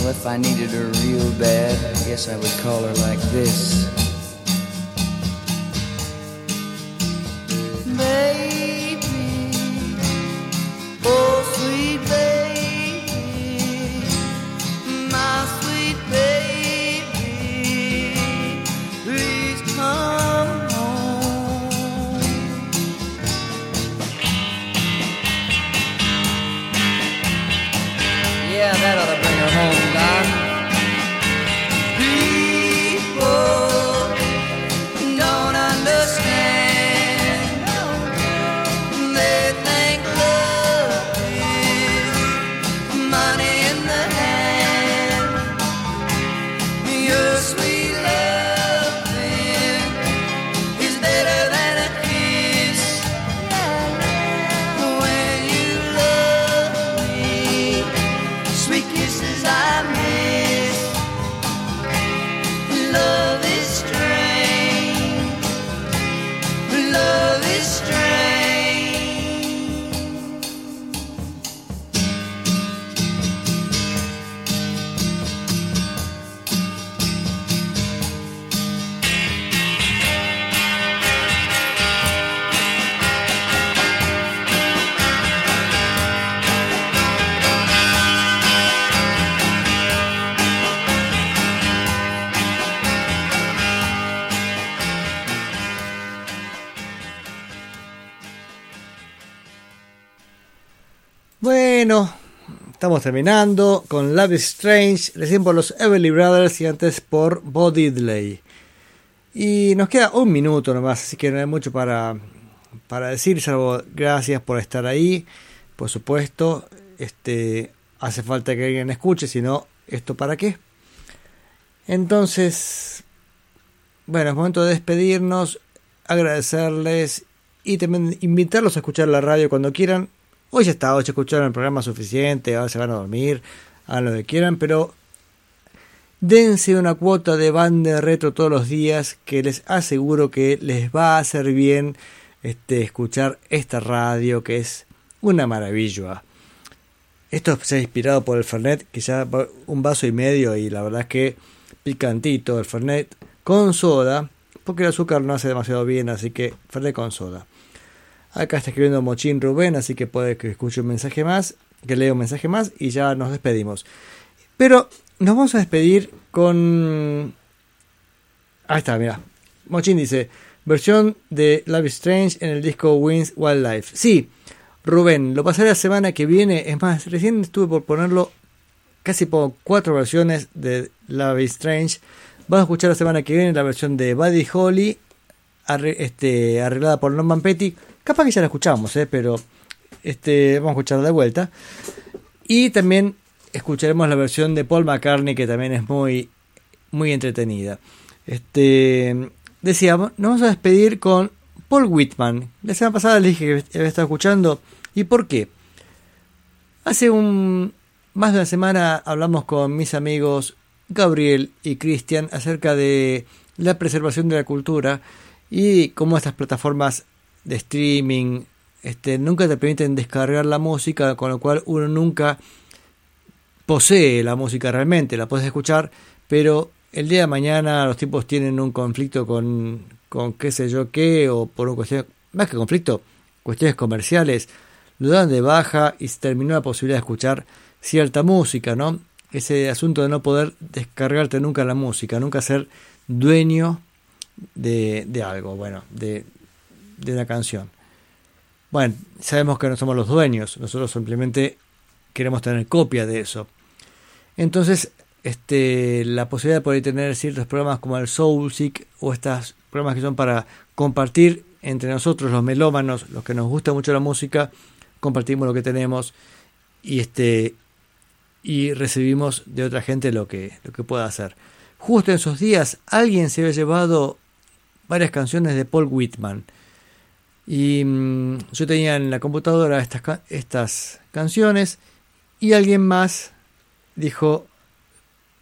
Speaker 5: Well, if I needed her real bad, I guess I would call her like this.
Speaker 1: Terminando con Love is Strange, recién por los Everly Brothers y antes por Bo Diddley. Y nos queda un minuto nomás, así que no hay mucho para, para decir, salvo gracias por estar ahí. Por supuesto, este, hace falta que alguien escuche, si no, ¿esto para qué? Entonces, bueno, es momento de despedirnos, agradecerles y también invitarlos a escuchar la radio cuando quieran. Hoy ya está, hoy ya escucharon el programa suficiente, ahora se van a dormir, hagan lo que quieran, pero dense una cuota de banda retro todos los días que les aseguro que les va a hacer bien este, escuchar esta radio que es una maravilla. Esto se ha inspirado por el Fernet, quizá un vaso y medio y la verdad es que picantito el Fernet con soda, porque el azúcar no hace demasiado bien, así que Fernet con soda. Acá está escribiendo Mochín Rubén, así que puede que escuche un mensaje más, que lea un mensaje más y ya nos despedimos. Pero nos vamos a despedir con... Ahí está, mira. Mochín dice, versión de Love is Strange en el disco Wins Wildlife. Sí, Rubén, lo pasaré la semana que viene. Es más, recién estuve por ponerlo casi por cuatro versiones de Love is Strange. Vamos a escuchar la semana que viene la versión de Buddy Holly, este, arreglada por Norman Petty. Capaz que ya la escuchamos, ¿eh? pero este, vamos a escucharla de vuelta. Y también escucharemos la versión de Paul McCartney, que también es muy, muy entretenida. Este, decíamos, nos vamos a despedir con Paul Whitman. La semana pasada les dije que había estado escuchando. ¿Y por qué? Hace un más de una semana hablamos con mis amigos Gabriel y Cristian acerca de la preservación de la cultura y cómo estas plataformas de streaming este, nunca te permiten descargar la música, con lo cual uno nunca posee la música realmente, la puedes escuchar, pero el día de mañana los tipos tienen un conflicto con, con qué sé yo qué, o por una cuestión, más que conflicto, cuestiones comerciales, lo dan de baja y se terminó la posibilidad de escuchar cierta música, ¿no? Ese asunto de no poder descargarte nunca la música, nunca ser dueño de, de algo, bueno, de, de una canción. Bueno, sabemos que no somos los dueños, nosotros simplemente queremos tener copia de eso. Entonces, este, la posibilidad de poder tener ciertos programas como el Soulseek o estos programas que son para compartir entre nosotros los melómanos, los que nos gusta mucho la música, compartimos lo que tenemos y este y recibimos de otra gente lo que lo que pueda hacer. Justo en esos días alguien se había llevado varias canciones de Paul Whitman. Y mm, yo tenía en la computadora estas, estas canciones y alguien más dijo,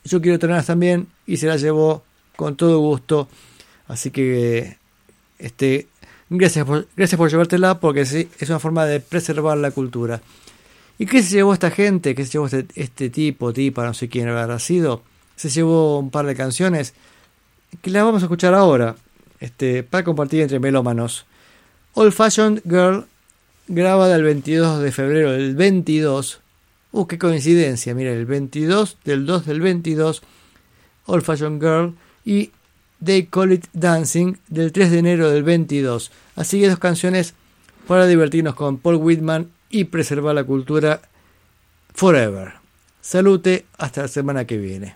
Speaker 1: yo quiero tenerlas también y se las llevó con todo gusto. Así que este, Gracias por, gracias por llevártela porque sí, es una forma de preservar la cultura. ¿Y qué se llevó esta gente? ¿Qué se llevó este, este tipo, tipa, no sé quién habrá sido? Se llevó un par de canciones que las vamos a escuchar ahora, este, para compartir entre melómanos. Old Fashioned Girl, grabada el 22 de febrero del 22. Uh, qué coincidencia, mira, el 22 del 2 del 22, Old Fashioned Girl, y They Call It Dancing del 3 de enero del 22. Así que dos canciones para divertirnos con Paul Whitman y preservar la cultura forever. Salute, hasta la semana que viene.